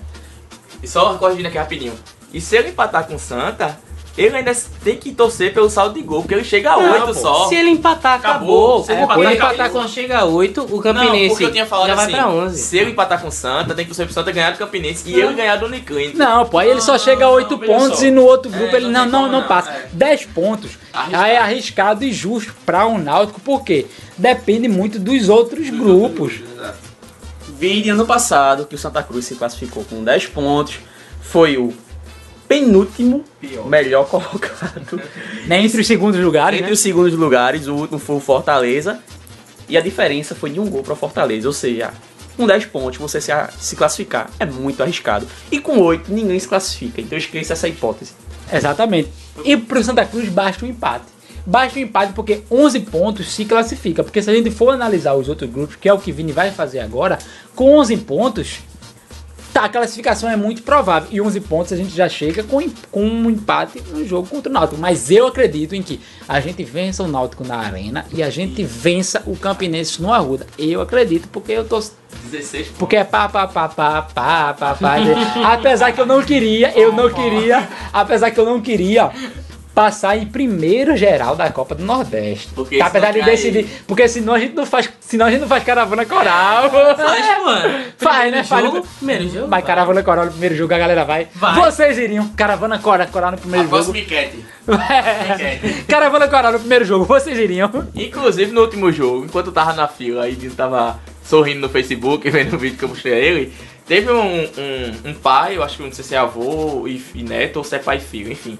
E só corrigindo aqui rapidinho. E se ele empatar com o Santa, ele ainda tem que torcer pelo saldo de gol, porque ele chega a Não, 8 pô. só. Se ele empatar, acabou. Acabou. Se ele É, empatar, ele empatar quando chega a 8, o Não, Campinense porque eu tinha falado já vai assim, pra 11. se ele empatar com o Santa, tem que torcer pro Santa ganhar do Campinense e ele ganhar do Uniclinic. Não, pô, aí ele só Não, chega a não, 8 não, veja pontos só. e no outro É, grupo ele não não, não, não não, passa. é. 10 pontos. Arriscado. Aí é arriscado e justo para o Náutico, porque depende muito dos outros grupos. Vídeo ano passado, que o Santa Cruz se classificou com 10 pontos, foi o penúltimo melhor colocado *laughs* Né, entre os segundos lugares, entre né? os segundos lugares. O último foi o Fortaleza. E a diferença foi de um gol para Fortaleza. Ou seja, com 10 pontos você se, se classificar é muito arriscado. E com 8 ninguém se classifica. Então esqueça essa hipótese. Exatamente. E pro Santa Cruz basta um empate. Basta um empate porque 11 pontos se classifica. Porque se a gente for analisar os outros grupos, que é o que Vini vai fazer agora, com 11 pontos, tá, a classificação é muito provável. E 11 pontos a gente já chega com, com um empate no jogo contra o Náutico. Mas eu acredito em que a gente vença o Náutico na arena e a gente vença o Campinense no Arruda. Eu acredito porque eu tô 16 pontos. porque é pá, pá, pá, pá, pá, pá, pá. *laughs* Apesar que eu não queria, eu não queria, apesar que eu não queria passar em primeiro geral da Copa do Nordeste. Porque Tá, apesar de decidir, porque senão a gente não faz, senão a gente não faz caravana coral. Faz, *laughs* mano. Faz, né? Faz. Jogo, primeiro jogo. Mas caravana coral no primeiro jogo a galera vai. Vai. Vocês iriam caravana coral, coral no primeiro próxima jogo. enquete. *laughs* É. caravana coral no primeiro jogo, vocês iriam. Inclusive no último jogo, enquanto eu tava na fila e tava sorrindo no Facebook, *laughs* vendo o vídeo que eu mostrei a ele, teve um, um, um pai, eu acho que não sei se é avô e, e neto ou se é pai e filho, enfim.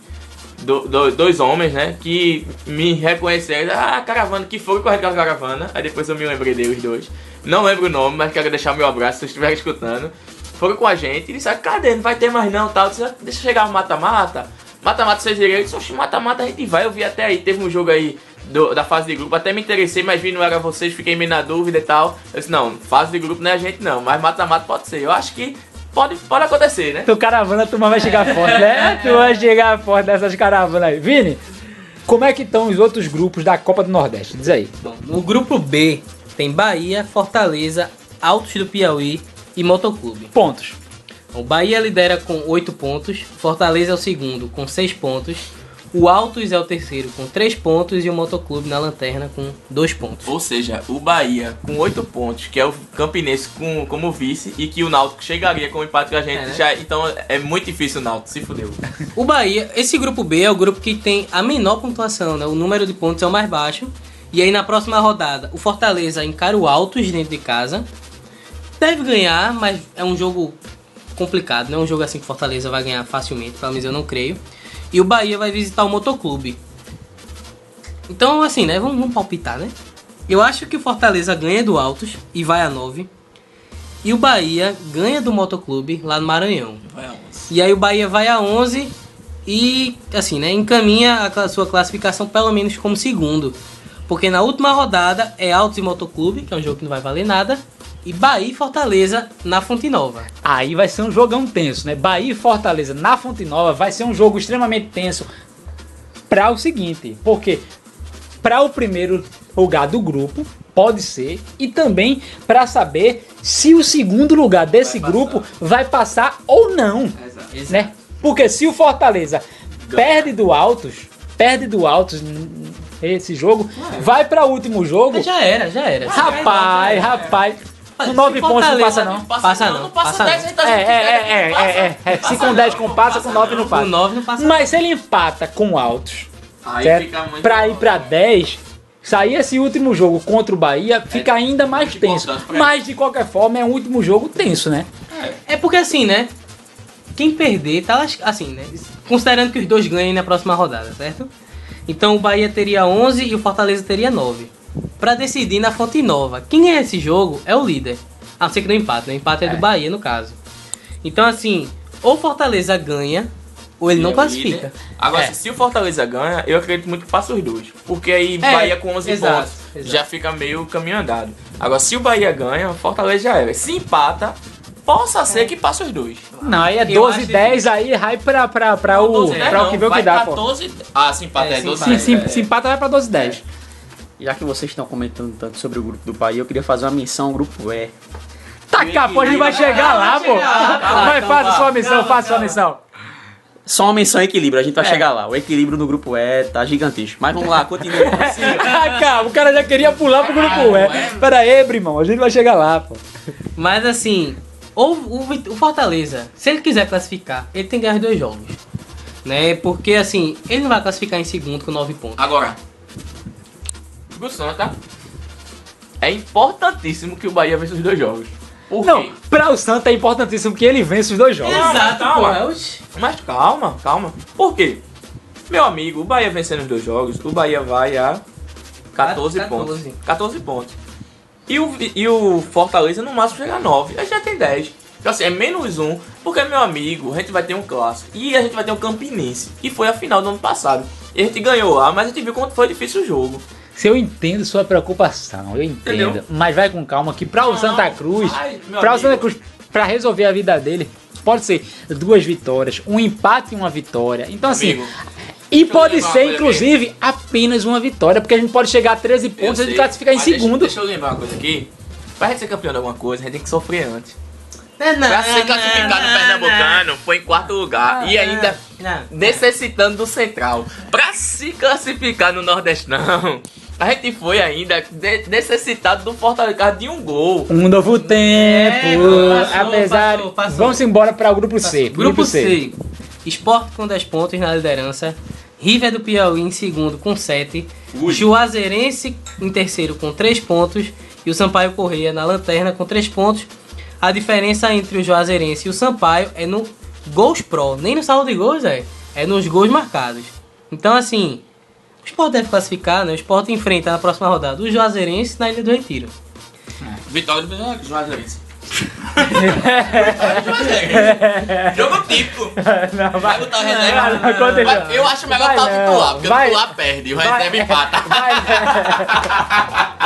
Do- do- dois homens, né, que me reconheceram, ah, caravana, que foi correr aquela caravana, aí depois eu me lembrei deles dois. Não lembro o nome, mas quero deixar meu abraço se vocês estiverem escutando. Foram com a gente e disseram, cadê? Não vai ter mais não, tal. Eu disse, Deixa chegar no mata-mata. Mata-mata vocês disse, "Oxe, mata-mata a gente vai. Eu vi até aí, teve um jogo aí do- da fase de grupo, até me interessei, mas vi não era vocês, fiquei meio na dúvida e tal. Eu disse, não, fase de grupo não é a gente não, mas mata-mata pode ser. Eu acho que pode, pode acontecer, né? Tu caravana, a turma vai chegar forte, né? Tu vai chegar forte nessas caravanas aí. Vini, como é que estão os outros grupos da Copa do Nordeste? Diz aí. Bom, no grupo B tem Bahia, Fortaleza, Altos do Piauí e Motoclube. Pontos. O Bahia lidera com 8 pontos, Fortaleza é o segundo com 6 pontos, o Altos é o terceiro com 3 pontos e o Motoclube na lanterna com 2 pontos. Ou seja, o Bahia com 8 pontos, que é o Campinense com, como vice, e que o Náutico chegaria com empate com a gente. É, né? já, então é muito difícil o Náutico, se fudeu. *laughs* O Bahia, esse grupo B é o grupo que tem a menor pontuação, né? O número de pontos é o mais baixo. E aí na próxima rodada, o Fortaleza encara o Altos dentro de casa. Deve ganhar, mas é um jogo complicado, não é um jogo assim que o Fortaleza vai ganhar facilmente, pelo menos eu não creio. E o Bahia vai visitar o Motoclube. Então, assim, né? Vamos, vamos palpitar, né? Eu acho que o Fortaleza ganha do Altos e vai a 9. E o Bahia ganha do Motoclube lá no Maranhão. Vai a 11. E aí o Bahia vai a 11 e, assim, né, encaminha a sua classificação pelo menos como segundo. Porque na última rodada é Altos e Motoclube, que é um jogo que não vai valer nada, e Bahia e Fortaleza na Fonte Nova. Aí vai ser um jogão tenso, né? Bahia e Fortaleza na Fonte Nova vai ser um jogo extremamente tenso para o seguinte, porque para o primeiro lugar do grupo pode ser e também para saber se o segundo lugar desse grupo vai passar ou não, né? Porque se o Fortaleza perde do Altos, perde do Altos esse jogo, vai para o último jogo. Já era, já era. Rapaz, rapaz, com Se nove pontos não passa não. Passa não, passa não. então É, é, é, é, é, é. Se com 10 com passa, com 9 não Com passa. 9 não passa Mas se ele empata com altos, Aí certo? fica muito Pra ir pra 10, sair esse último jogo contra o Bahia, fica ainda mais tenso. Mas de qualquer forma é um último jogo tenso, né? É porque assim, né? Quem perder tá assim, né? Considerando que os dois ganhem na próxima rodada, certo? Então o Bahia teria 11 e o Fortaleza teria 9. Pra decidir na Fonte Nova, quem ganhar esse jogo é o líder. A não ser que não empate, né? Empate é, do É. Bahia, no caso. Então, assim, ou Fortaleza ganha, ou ele não É classifica. líder. Agora, É. se o Fortaleza ganha, eu acredito muito que passa os dois. Porque aí Bahia com 11 exato, pontos exato. já fica meio caminho andado. Agora, se o Bahia ganha, o Fortaleza já era. Se empata, possa ser que passe os dois. Não, aí é Eu 12 acho 10, aí vai pra, pra, pra, o, 12, pra o que vê o que dá, pô. 14... Ah, se empata É, é, se 12 Se, empata. se, se empata, vai pra 12 10. Já que vocês estão comentando tanto sobre o grupo do Bahia, eu queria fazer uma menção ao grupo E. Tá cá, pô, a gente vai chegar lá, pô. Vai, então faça sua missão, faça sua missão. Só uma menção equilíbrio, a gente vai É. chegar lá. O equilíbrio no grupo E tá gigantesco. Mas vamos lá, continua. Ah, *laughs* Calma, o cara já queria pular pro grupo E. Pera aí, irmão, a gente vai chegar lá, pô. Mas assim, ou o, Fortaleza, se ele quiser classificar, ele tem que ganhar os dois jogos. Né? Porque assim, ele não vai classificar em segundo com 9 pontos. Agora, pro Santa, é importantíssimo que o Bahia vença os dois jogos. Por Não, quê? pra o Santa é importantíssimo que ele vença os dois jogos. Exato, calma. Mas calma, calma. Por quê? Meu amigo, o Bahia vencendo os dois jogos, o Bahia vai a 14, 14. pontos. 14 pontos. E o, e o Fortaleza no máximo chega a 9. Aí já tem 10. Então assim, é menos um, porque meu amigo, a gente vai ter um clássico. E a gente vai ter um Campinense. Que foi a final do ano passado. E a gente ganhou lá, mas a gente viu quanto foi difícil o jogo. Se eu entendo sua preocupação, eu entendo. Entendeu? Mas vai com calma que pra o Não, Santa Cruz, pra o. Santa Cruz, pra resolver a vida dele, pode ser duas vitórias, um empate e uma vitória. Então assim, Amigo, e pode ser inclusive apenas uma vitória, porque a gente pode chegar a 13 eu pontos e a gente classificar em mas segundo. Deixa, eu lembrar uma coisa aqui. Pra gente ser campeão de alguma coisa, a gente tem que sofrer antes. Não, não, Pra ser classificado não, no Pernambucano, foi em quarto lugar. e ainda não. necessitando do Central. Pra se classificar no Nordestão, a gente foi ainda necessitado do Fortaleza de um gol. Um novo tempo, passou, apesar. passou, passou. Vamos embora para o grupo C. Grupo C. Esporte com 10 pontos na liderança. River do Piauí em segundo com 7. Juazeirense em terceiro com 3 pontos. E o Sampaio Correia na lanterna com 3 pontos. A diferença entre o Juazeirense e o Sampaio é no gols pro. Nem no saldo de gols, é. É nos gols marcados. Então, assim, o Sport deve classificar, né? O Sport enfrenta na próxima rodada o Juazeirense na Ilha do Retiro. Vitória do Juazeirense. Jogo típico. Não, Vai botar o reserva. Não, não, conta Vai- não. eu acho melhor Vai botar o não, titular, porque vai- o titular perde, o vai- reserva empata. Vai- *laughs*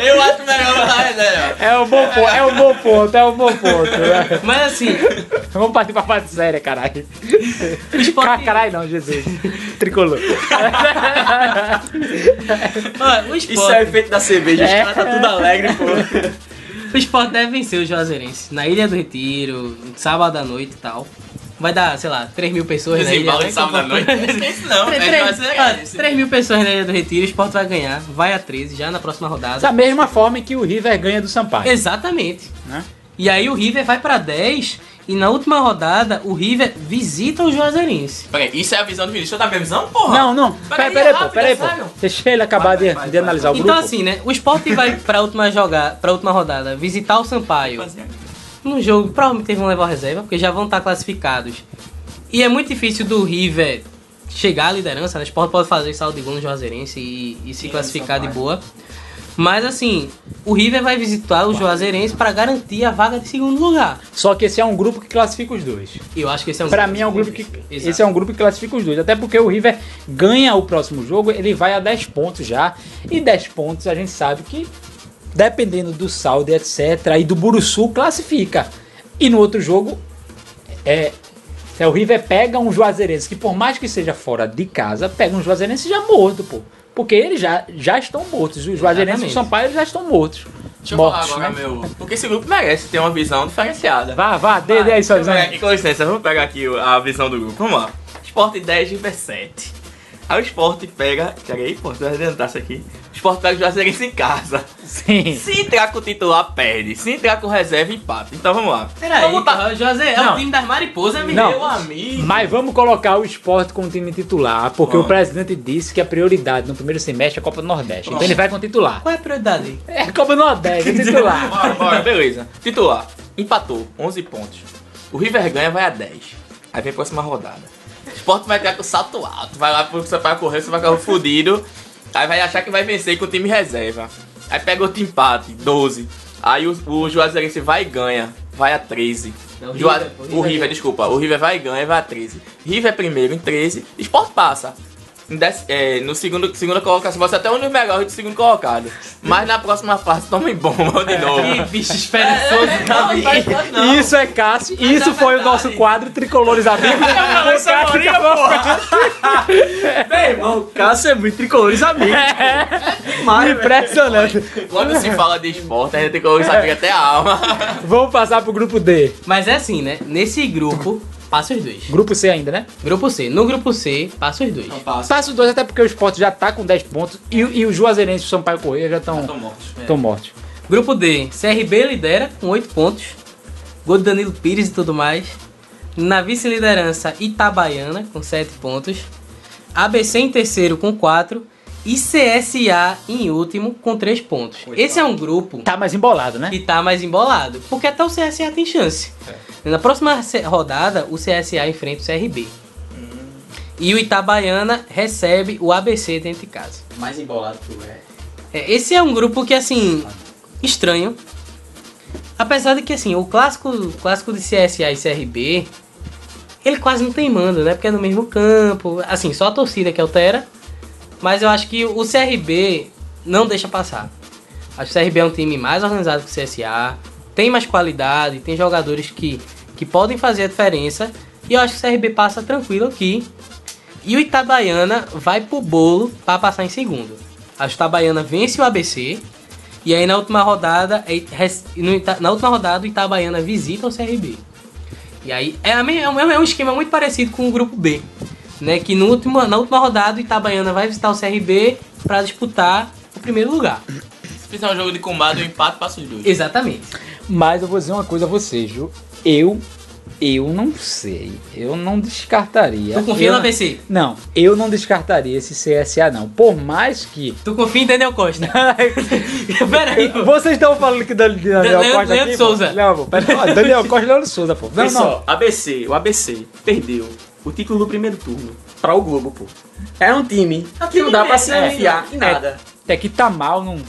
Eu acho melhor botar o reserva. É um bom ponto, é um bom ponto, é um bom ponto. né? Mas assim, Vamos partir pra parte séria, caralho. o Sport... Caralho não, Jesus. Tricolor. Olha, o Isso é Sport... efeito da cerveja, os É. caras tá tudo alegre, pô. O Sport deve vencer o Juazeirense na Ilha do Retiro, sábado à noite e tal. Vai dar, sei lá, 3 mil pessoas na ilha. Né? sábado à noite. *laughs* Não, Três- velho, três- vai ser ah, legal. 3 mil pessoas na Ilha do Retiro, o Sport vai ganhar, vai a 13 já na próxima rodada. Da mesma forma que o River ganha do Sampaio. Exatamente. Né? E aí o River vai pra 10 e na última rodada o River visita o Juazeirense. Peraí, isso é a visão do Vinícius. Deixa eu dar minha visão, porra? Não, não. Peraí, Peraí, peraí, peraí, pô. sério. Deixa ele acabar de, vai, de vai, analisar o Então grupo. assim, né? O Sport vai pra última jogar, pra última rodada visitar o Sampaio. num jogo provavelmente eles vão levar reserva, porque já vão estar classificados. E é muito difícil do River chegar à liderança, né? O Sport pode fazer saldo de gol no Juazeirense e, e se classificar de boa. Mas assim, o River vai visitar o Juazeirense para garantir a vaga de segundo lugar. Só que esse é um grupo que classifica os dois. Eu acho que esse é um Pra mim é um grupo que Exato. esse é um grupo que classifica os dois, até porque o River ganha o próximo jogo, ele vai a 10 pontos já, e 10 pontos a gente sabe que dependendo do saldo etc, e do Buruçu classifica. E no outro jogo é se o River pega um Juazeirense que por mais que seja fora de casa, pega um Juazeirense já morto, pô. Porque eles já, já estão mortos. Os Juazeirense e o. Sampaio já estão mortos. Deixa eu mortos, falar agora, né? meu. Porque esse grupo merece ter uma visão diferenciada. Vá, vá, dê, dê aí sua visão. com licença, vamos pegar aqui a visão do grupo. Vamos lá. Sport 10 River 7. Aí o Sport pega. Peraí, pô, deixa eu adiantar isso aqui. O Sport pega o Juazeirense em casa. Sim. Se entrar com o titular, perde. Se entrar com o reserva, empata. Então vamos lá. Peraí, vamos o Juazeiro é Não. o time das mariposas, meu. Não. Meu amigo. Mas vamos colocar o esporte com o time titular, porque o presidente disse que a prioridade no primeiro semestre é a Copa do Nordeste. Então ele vai com o titular. Qual é a prioridade aí? É a Copa do Nordeste, é titular. *laughs* Bora, bora, beleza. Titular. Empatou, 11 pontos. O River ganha, vai a 10. Aí vem a próxima rodada. O Sport vai entrar com salto alto. Vai lá pro Sampaio correr, você vai ficar fudido. Aí vai achar que vai vencer com o time reserva. Aí pega outro empate, 12. Aí o, o Juazeirense vai e ganha. Vai a 13. Não, o Jua- River, o o River River, ganha. desculpa. O River vai e ganha e vai a 13. River é primeiro em 13. Sport passa. Dez- é, no segundo, segunda colocação, você é até um dos melhores do segundo colocado. Mas na próxima fase toma em bomba de novo. Que bicho esperançoso vida. Não, Isso é Cássio, isso foi o nosso quadro Tricolores Amigos. é porra. *laughs* Meu irmão, Cássio é muito tricolores amigos. *laughs* Demais, velho. Impressionante. Quando se fala de esporte, a gente tem que ouvir saber até a alma. Vamos passar pro grupo D. Mas é assim, né? Nesse grupo, passa os dois. Grupo C ainda, né? Grupo C. No grupo C, passa os dois. Passa os dois, até porque o esporte já tá com 10 pontos e, e o Juazeirense e o Sampaio Correia já estão mortos. tão mortos. Grupo D, CRB lidera com 8 pontos. Gol de Danilo Pires e tudo mais. Na vice-liderança, Itabaiana com 7 pontos. ABC em terceiro com 4. E CSA em último com 3 pontos. Esse é um grupo Tá mais embolado, né? que tá mais embolado. Porque até o CSA tem chance. Na próxima rodada, o CSA enfrenta o CRB. E o Itabaiana recebe o ABC dentro de casa. Mais embolado que o é. É, esse é um grupo que, assim, estranho. Apesar de que, assim, o clássico, o clássico de CSA e CRB, ele quase não tem mando, né? Porque é no mesmo campo. Assim, só a torcida que altera. Mas eu acho que o CRB não deixa passar. Acho que o CRB é um time mais organizado que o CSA. Tem mais qualidade, tem jogadores que, que podem fazer a diferença. E eu acho que o CRB passa tranquilo aqui. E o Itabaiana vai pro bolo para passar em segundo. A Itabaiana vence o ABC. E aí na última rodada, é- na última rodada o Itabaiana visita o CRB. E aí é, é é um esquema muito parecido com o grupo B. Né, que no último, na última rodada o Itabaiana vai visitar o CRB para disputar o primeiro lugar. Se fizer um jogo de combate, o empate passa os dois. Exatamente. Mas eu vou dizer uma coisa a vocês, viu? Eu, eu não sei. Eu não descartaria. Tu confia eu no não- ABC? Não, eu não descartaria esse CSA não. Por mais que... *laughs* Tu confia em Daniel Costa? *laughs* Pera aí, pô. Vocês estão falando que Dan- Daniel Leandro- Costa Leandro aqui, pô? Souza. Não, pô, pera, Daniel Costa e Leandro Souza, pô. Não, não. Pessoal, ABC, o ABC perdeu o título do primeiro turno pra o Globo, pô. É um time que não dá pra se É, confiar em nada. É que tá mal num,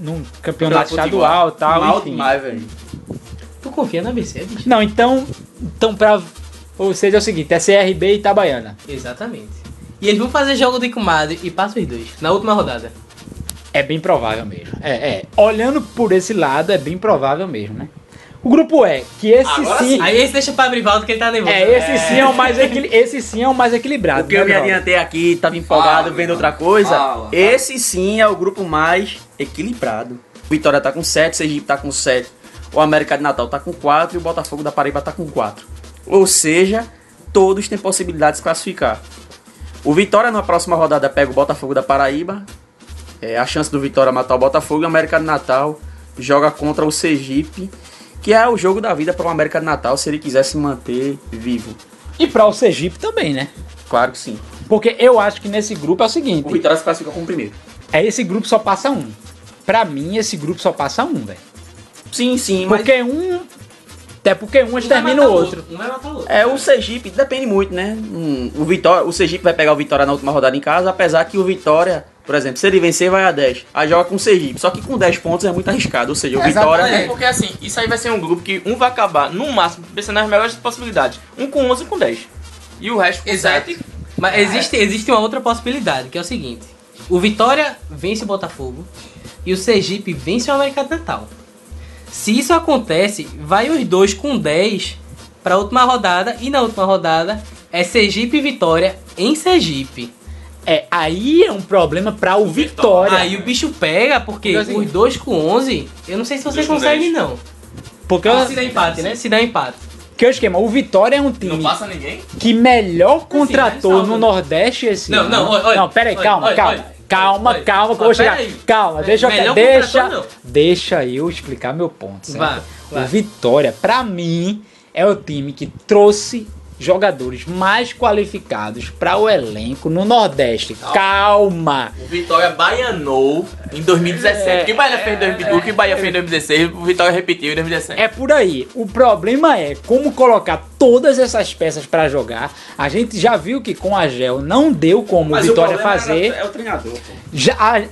num campeonato estadual e tal, Mal enfim. demais, velho. Tu confia ABC, bicho? Não, então, então pra... Ou seja, é o seguinte, é CRB e Itabaiana. Exatamente. E eles vão fazer jogo de comadre e passa os dois. Na última rodada. É bem provável mesmo. É, é. Olhando por esse lado, é bem provável mesmo, né? O grupo E, que esse Agora sim... Aí esse deixa pra Brivaldo que ele tá nervoso. É, esse sim é o mais, esse sim é o mais equilibrado. Porque eu me né, adiantei aqui, tava empolgado Fala, vendo outra coisa. Fala. Esse sim é o grupo mais equilibrado. O Vitória tá com 7, Sergipe tá com 7, o América de Natal tá com 4 e o Botafogo da Paraíba tá com 4. Ou seja, todos têm possibilidade de se classificar. O Vitória na próxima rodada pega o Botafogo da Paraíba. É, a chance do Vitória matar o Botafogo e o América de Natal joga contra o Sergipe, que é o jogo da vida para o América de Natal se ele quiser se manter vivo. E pra o Sergipe também, né? Claro que sim. Porque eu acho que nesse grupo é o seguinte: O Vitória se classifica como primeiro. é esse grupo só passa um. Pra mim, esse grupo só passa um, velho. Sim, sim, mas Porque um. Até porque um extermina o outro. Um vai matar o outro. é o Sergipe, depende muito, né? Hum, o Vitória, o Sergipe vai pegar o Vitória na última rodada em casa, apesar que o Vitória, por exemplo, se ele vencer vai a 10. Aí joga com o Sergipe, só que com 10 pontos é muito arriscado, ou seja, o Vitória É, porque assim, isso aí vai ser um grupo que um vai acabar, no máximo, pensando nas melhores possibilidades. Um com 11 e com 10. E o resto com Exato. 7. Mas existe, existe uma outra possibilidade, que é o seguinte. O Vitória vence o Botafogo e o Sergipe vence o América Natal. Se isso acontece, vai os dois com 10 para a última rodada e na última rodada é Sergipe e Vitória em Sergipe. É, aí é um problema pra o Vitória. Aí o bicho pega, porque Porque é o seguinte- os dois com 11, eu não sei se você Dois com consegue 10. não. Porque Ah, se dá empate, né? Se dá empate. que é o esquema, o Vitória é um Não time passa ninguém? que melhor contratou salva, no né? Nordeste esse Não, ano. não, olha, olha, não, pera aí, olha, calma, olha, calma. olha, calma, olha, calma, que eu vou chegar. aí. Calma, deixa eu, deixa, deixa eu explicar meu ponto, certo? Vai, vai. O Vitória, pra mim, é o time que trouxe jogadores mais qualificados para o elenco no Nordeste. Calma. O Vitória baianou em 2017. É, o que o Bahia fez em 2000, o que o Bahia fez em 2016, o Vitória repetiu em 2017. É por aí. O problema é como colocar todas essas peças para jogar. A gente já viu que com a Gel não deu como o Vitória fazer. é o treinador, pô. Já, a-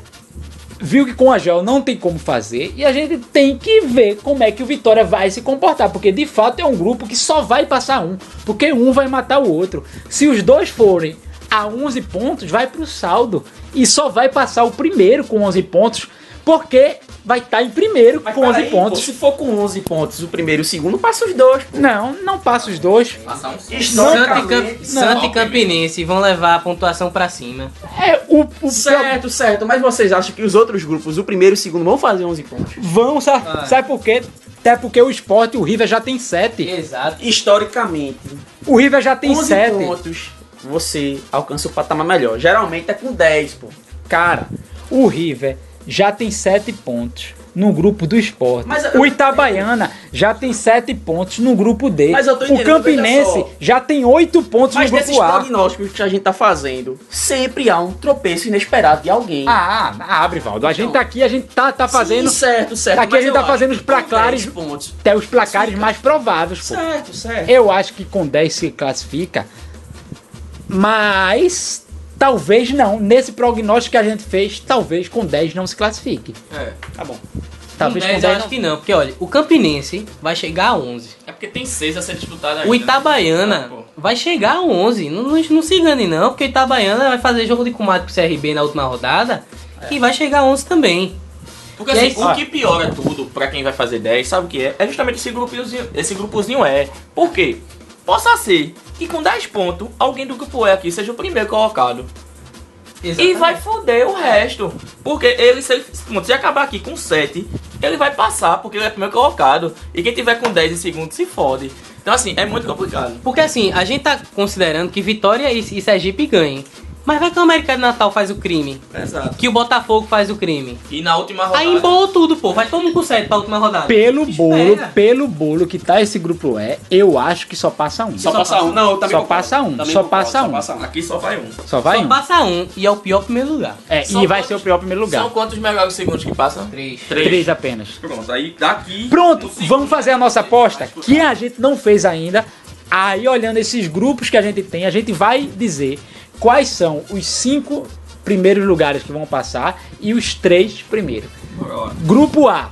viu que com a Gel não tem como fazer e a gente tem que ver como é que o Vitória vai se comportar, porque de fato é um grupo que só vai passar um, porque um vai matar o outro. Se os dois forem a 11 pontos, vai pro saldo e só vai passar o primeiro com 11 pontos, porque vai estar em primeiro Mas com 11 peraí, pontos. pô, se for com 11 pontos, o primeiro e o segundo, passa os dois. pô. Não, não passa os dois. Passar um Santa e, Historicamente, Camp... Santa e Campinense vão levar a pontuação pra cima. É o, o Certo, certo. Mas vocês acham que os outros grupos, o primeiro e o segundo, vão fazer 11 pontos? Vão, sabe, sabe por quê? Até porque o Sport e o River já tem 7. Exato. Historicamente, O River já tem 11 7. pontos, você alcança o patamar melhor. Geralmente é com 10, pô. Cara, o River já tem 7 pontos no grupo do esporte. Mas eu- o Itabaiana já tem 7 pontos no grupo D. Mas o Campinense já tem 8 pontos Mas no grupo A. prognósticos que a gente tá fazendo, sempre há um tropeço inesperado de alguém. Ah, abre, Valdo. A gente tá aqui, a gente tá, tá fazendo. Sim, certo, certo. Aqui a mas gente tá fazendo os placares- 10 pontos. Até os placares mais prováveis, pô. Certo, certo. Eu acho que com 10 se classifica, mas talvez não. Nesse prognóstico que a gente fez, talvez com 10 não se classifique. É. Tá bom. Talvez com 10 com eu 10 acho não. que não, porque olha, o Campinense vai chegar a 11. É porque tem seis a ser disputado ainda. O? Itabaiana Pô. vai chegar a 11. Não, não, não se engane não, porque o Itabaiana vai fazer jogo de combate pro CRB na última rodada e vai chegar a 11 também. Porque E assim, aí- o que piora tudo pra quem vai fazer 10, sabe o que é? É justamente esse grupozinho, esse grupozinho é. Por quê? Possa ser que com 10 pontos, alguém do grupo E aqui seja o primeiro colocado. E vai foder o resto. Porque ele, se, ele se acabar aqui com 7, ele vai passar, porque ele é primeiro colocado. E quem tiver com 10 em segundo se fode. Então assim, é muito complicado. Porque assim, a gente tá considerando que Vitória e, e Sergipe ganhem. Mas vai que o América de Natal faz o crime. Exato. Que o Botafogo faz o crime. E na última rodada. Aí embolou tudo, pô. Vai todo mundo com 7 pra última rodada. Pelo Espera. bolo, pelo bolo que tá esse grupo E, eu acho que só passa um. Só passa um. Não, eu também Só concordo. passa um, Também só concordo, passa um. Só passa um. Aqui só vai um. Só vai Só um. passa um e é o pior primeiro lugar. É, São e vai quantos- ser o pior primeiro lugar. São quantos melhores segundos que passam? 3. Três apenas. Pronto, aí daqui. Pronto, vamos fazer a nossa aposta, que a gente não fez ainda. Aí, olhando esses grupos que a gente tem, a gente vai dizer quais são os cinco primeiros lugares que vão passar e os três primeiros. Grupo A.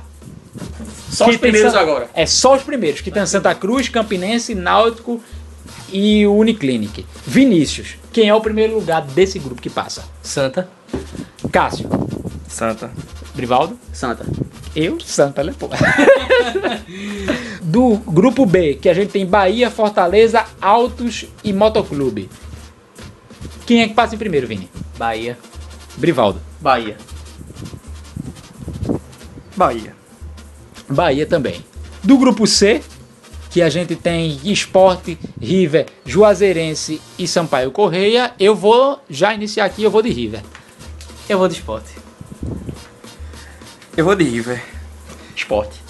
Só os primeiros San- agora. É só os primeiros, que tem Santa Cruz, Campinense, Náutico e Uniclinic. Vinícius, quem é o primeiro lugar desse grupo que passa? Santa. Cássio, Santa. Brivaldo, Santa. eu, Santa, né, pô? *laughs* Do grupo B, que a gente tem Bahia, Fortaleza, Altos e Motoclube. Quem é que passa em primeiro, Vini? Bahia. Brivaldo. Bahia. Bahia. Bahia também. Do grupo C, que a gente tem Esporte, River, Juazeirense e Sampaio Correia, eu vou já iniciar aqui, eu vou de River. Eu vou de esporte. Eu vou de River. Esporte.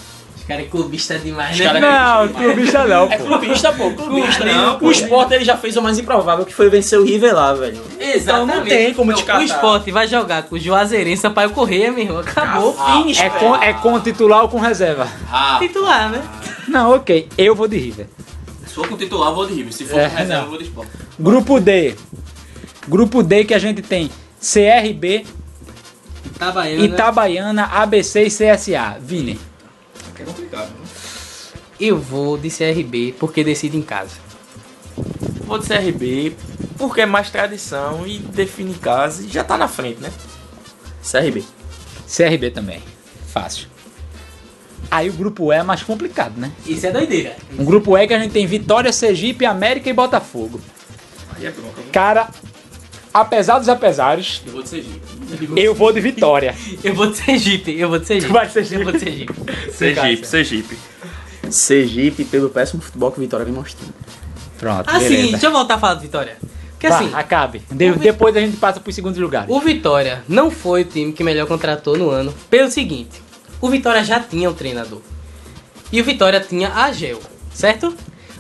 Os caras é clubista demais, né? caras- Não, clubista não, É clubista, pô. Clubista. Não, pô. o Sport ele já fez o mais improvável, que foi vencer o River lá, velho. Então não tem como Não, descartar. O esporte vai jogar com o Juazeirense Sampaio Correia, meu irmão. Acabou. Finish, É com, é com titular ou com reserva? Ah, Titular, né? Não, ok, eu vou de River. se for com titular, eu vou de River. Se for É, com reserva, não. eu vou de Sport. Grupo D. Grupo D que a gente tem CRB, Itabaiana. Itabaiana, ABC e CSA. Vini. É complicado, né? Eu vou de CRB porque decido em casa. Vou de CRB, porque é mais tradição e define casa e já tá na frente, né? CRB. CRB também. Fácil. Aí o grupo E é mais complicado, né? Isso é doideira. Um grupo E que a gente tem Vitória, Sergipe, América e Botafogo. Aí é bronca. Cara, apesar dos apesares, Eu vou de Sergipe. eu vou de Vitória. *laughs* Eu vou de Sergipe. Eu vou de Sergipe. Tu vai de Sergipe? Eu vou de Sergipe. *laughs* Sergipe, Sergipe. Sergipe pelo péssimo futebol que o Vitória vem mostrando. Pronto, Assim, beleza. deixa eu voltar a falar de Vitória. Porque Vá, assim, acabe. De- depois a gente passa para os segundos lugares. o Vitória não foi o time que melhor contratou no ano. Pelo seguinte, o Vitória já tinha um treinador. E o Vitória tinha a Gel, certo?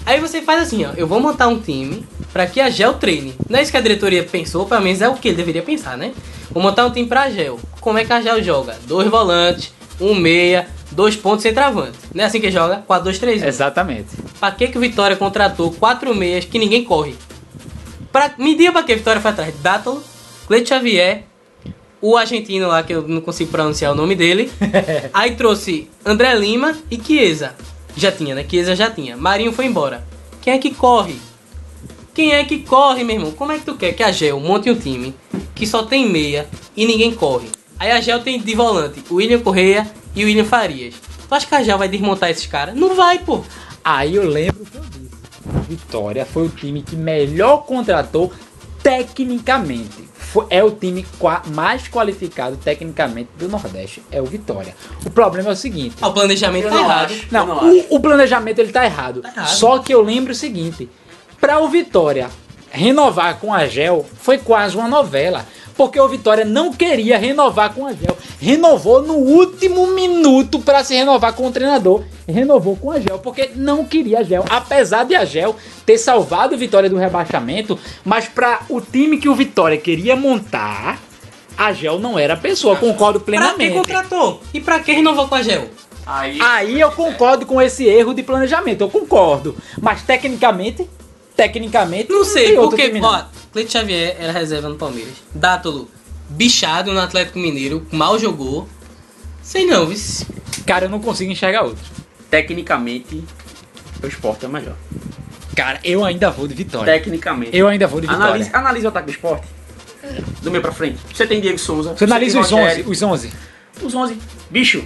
Aí você faz assim, ó, eu vou montar um time pra que a Gel treine. Não é isso que a diretoria pensou, pelo menos é o que ele deveria pensar, né? Vou montar um time pra Gel. Como é que a Gel joga? Dois volantes, um meia, dois pontos centroavante. Não é assim que joga? 4-2-3-1. Exatamente. Pra que que o Vitória contratou quatro meias que ninguém corre? Pra, me diga pra que Vitória foi atrás? Dátalo, Cleito Xavier, o argentino lá, que eu não consigo pronunciar o nome dele. *laughs* Aí trouxe André Lima e Chiesa. Já tinha, né? Chiesa já tinha. Marinho foi embora. Quem é que corre? Quem é que corre, meu irmão? Como é que tu quer que a Gel monte um time que só tem meia e ninguém corre? Aí a Gel tem de volante o William Correia e o William Farias. Tu acha que a Gel vai desmontar esses caras? Não vai, pô. Aí eu lembro que eu disse. Vitória foi o time que melhor contratou tecnicamente. É o time mais qualificado tecnicamente do Nordeste. É o Vitória. O problema é o seguinte. Ah, O planejamento tá errado. acho. Não, não o, o planejamento ele tá errado. errado. Só que eu lembro o seguinte: para o Vitória renovar com a Gel foi quase uma novela. Porque o Vitória não queria renovar com a Gel. Renovou no último minuto para se renovar com o treinador. Renovou com a Gel porque não queria a Gel. Apesar de a Gel ter salvado o Vitória do rebaixamento, mas para o time que o Vitória queria montar, a Gel não era a pessoa. Concordo Pra que plenamente. contratou? E pra que renovou com a Gel? Aí, Aí eu concordo com esse erro de planejamento, eu concordo. Mas tecnicamente, tecnicamente. Não sei, tem outro porque, time, não. ó, Cleiton Xavier era reserva no Palmeiras. Dátolo, bichado no Atlético Mineiro, mal jogou. Sei não, vice. Cara, eu não consigo enxergar outro. Tecnicamente, o esporte é melhor. Cara, eu ainda vou de vitória. Tecnicamente. Eu ainda vou de vitória. Analise, analise o ataque do esporte. Do meio pra frente. Você tem Diego Souza. Você analisa os 11, Rogério. os 11. Os 11. Bicho,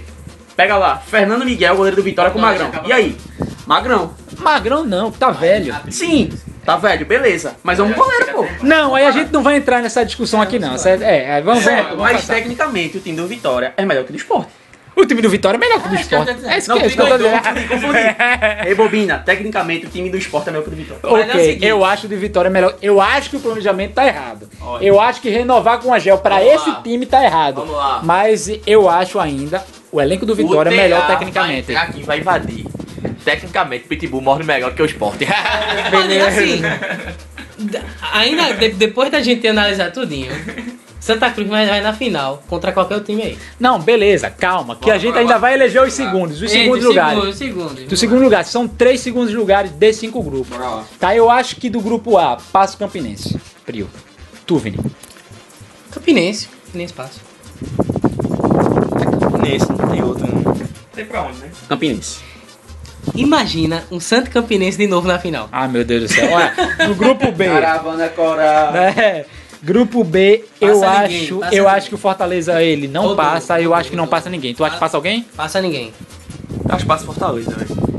pega lá. Fernando Miguel, goleiro do Vitória com o Magrão. E aí? Magrão. Magrão não, tá velho. Sim, tá velho, beleza. Mas é um goleiro, pô. Não, aí a gente não vai entrar nessa discussão aqui não. certo? É, é, vamos, vamos, Certo, vamos mas passar. tecnicamente o time do Vitória é melhor que o do esporte. O time do Vitória é melhor que o do É isso que eu esporte. tô dizendo. É isso Não, que, é isso que eu tô dizendo. Rebobina, *laughs* tecnicamente o time do esporte é melhor que o do Vitória. Mas é o Ok, seguinte. eu acho de Vitória melhor. Eu acho que o planejamento tá errado. Olha. Eu acho que renovar com a Gel pra Vamos esse lá. time tá errado. Vamos lá. Mas eu acho ainda o elenco do Vitória o melhor tecnicamente. Aqui, vai invadir. Tecnicamente, Pitbull morre melhor que o esporte. *laughs* Olha, assim, da- ainda de- depois da gente analisar tudinho, Santa Cruz vai, vai na final contra qualquer time aí. Não, beleza, calma, que a Vamos gente lá, ainda vamos vai eleger os segundos, os Entre segundos lugares. Segundos, segundos. Do segundo lugar, são três segundos lugares de cinco grupos. Bora. Tá, eu acho que do grupo A, passa o Campinense. Frio. Tu, Vini. Campinense. Campinense passa. Nesse, não tem outro. Não tem pra onde, né? Campinense. Imagina um Santo Campinense de novo na final. Ah, meu Deus do céu. Olha, no grupo B. Caravana Coral. É, grupo B, eu Passa ninguém, acho, eu ninguém. acho que o Fortaleza ele não Rodou, passa, eu acho que não passa ninguém. Tu acha que passa alguém? Passa ninguém. Acho que passa Fortaleza, velho.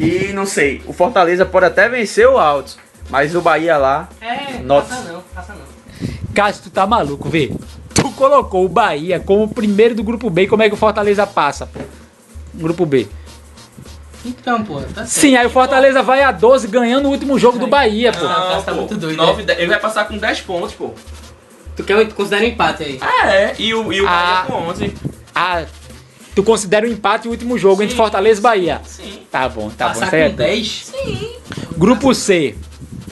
E não sei, o Fortaleza pode até vencer o Altos, mas o Bahia lá. É, Nota. passa não, passa não. Cássio, tu tá maluco, vê. Tu colocou o Bahia como o primeiro do grupo B, e como é que o Fortaleza passa, pô? Grupo B. Então, pô, tá certo. Sim, aí o Fortaleza vai a 12 ganhando o último jogo do Bahia, pô. Não, Cássio tá muito doido, Nove, né? dez- ele vai passar com 10 pontos, pô. Tu quer, tu considera um empate aí? Ah, é. E o, e o Ah. Bahia com 11. Ah, tu considera o empate o último jogo entre Sim. Fortaleza e Bahia? Sim, Tá bom, tá bom. Passar Isso aí é com tudo. 10? Grupo C.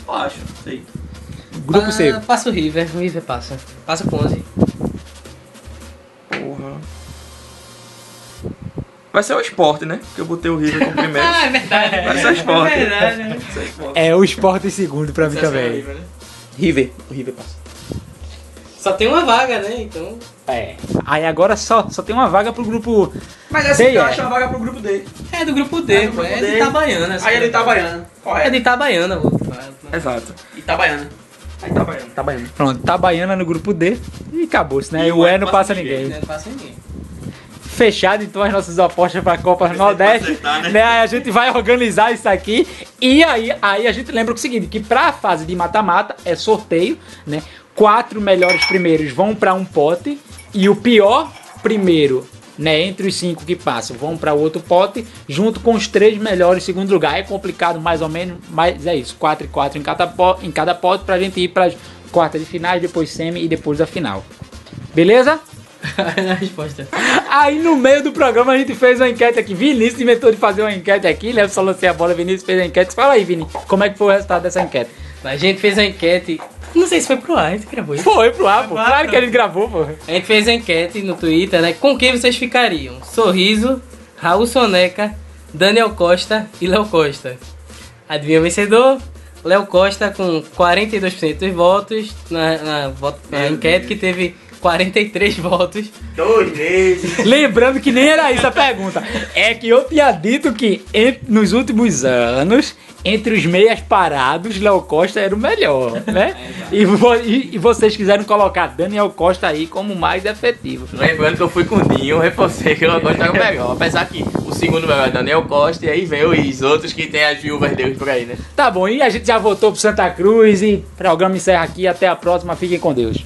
eu acho. Sei. Grupo Ah, C. Passa o River, o River passa. Passa com 11. Porra. Vai ser o esporte, né? Porque eu botei o River como primeiro. *laughs* é verdade. Vai ser o esporte. É verdade, né? O esporte. É o Sport em segundo pra mim também. River, né? River. O River passa. Só tem uma vaga, né? Então. É. Aí agora só, só tem uma vaga pro grupo. Mas essa essa encaixa encaixa a vaga pro grupo D. É do grupo D, É do pô. grupo É D. de Itabaiana. Aí ele coisa. tá baiano. É de Itabaiana, pô. Exato. Itabaiana. Aí tá baiano. Itabaiana. Pronto, tá Baiana no grupo D e acabou-se, né? E o E não passa ninguém. Não passa ninguém. Fechado então as nossas apostas pra Copa do Nordeste. acertar, né? né? Aí a gente vai organizar isso aqui. E aí, aí a gente lembra o seguinte: que pra fase de mata-mata é sorteio, né? Quatro melhores primeiros vão pra um pote. E o pior primeiro, né? Entre os cinco que passam, vão pra outro pote, junto com os três melhores segundo lugar. É complicado mais ou menos, mas é isso. Quatro e quatro em cada, po- em cada pote pra gente ir pras quartas de finais, depois semi e depois a final. Beleza? *laughs* a resposta. Aí no meio do programa a gente fez uma enquete aqui. Vinícius inventou de fazer uma enquete aqui. Léo só lancei a bola, Vinícius fez a enquete. Fala aí, Vini, como é que foi o resultado dessa enquete? A gente fez a enquete. Não sei se foi pro ar, a gente gravou isso. Foi pro ar, pô. Claro que a gente gravou, pô. A gente fez a enquete no Twitter, né? Com quem vocês ficariam? Sorriso, Raul Soneca, Daniel Costa e Léo Costa. Adivinha o vencedor? Léo Costa com 42% dos votos na, na, na enquete que teve 43 votos. Dois meses. Lembrando que nem era isso a pergunta. É que eu tinha dito que nos últimos anos, entre os meias parados, Léo Costa era o melhor, né? E, vo- e- e vocês quiseram colocar Daniel Costa aí como mais efetivo. Lembrando que eu fui com o Dinho, reforcei que eu gosto o melhor. Apesar que o segundo melhor é Daniel Costa e aí vem os outros que tem as viúvas deles por aí, né? Tá bom, e a gente já voltou pro Santa Cruz e o programa encerra aqui. Até a próxima. Fiquem com Deus.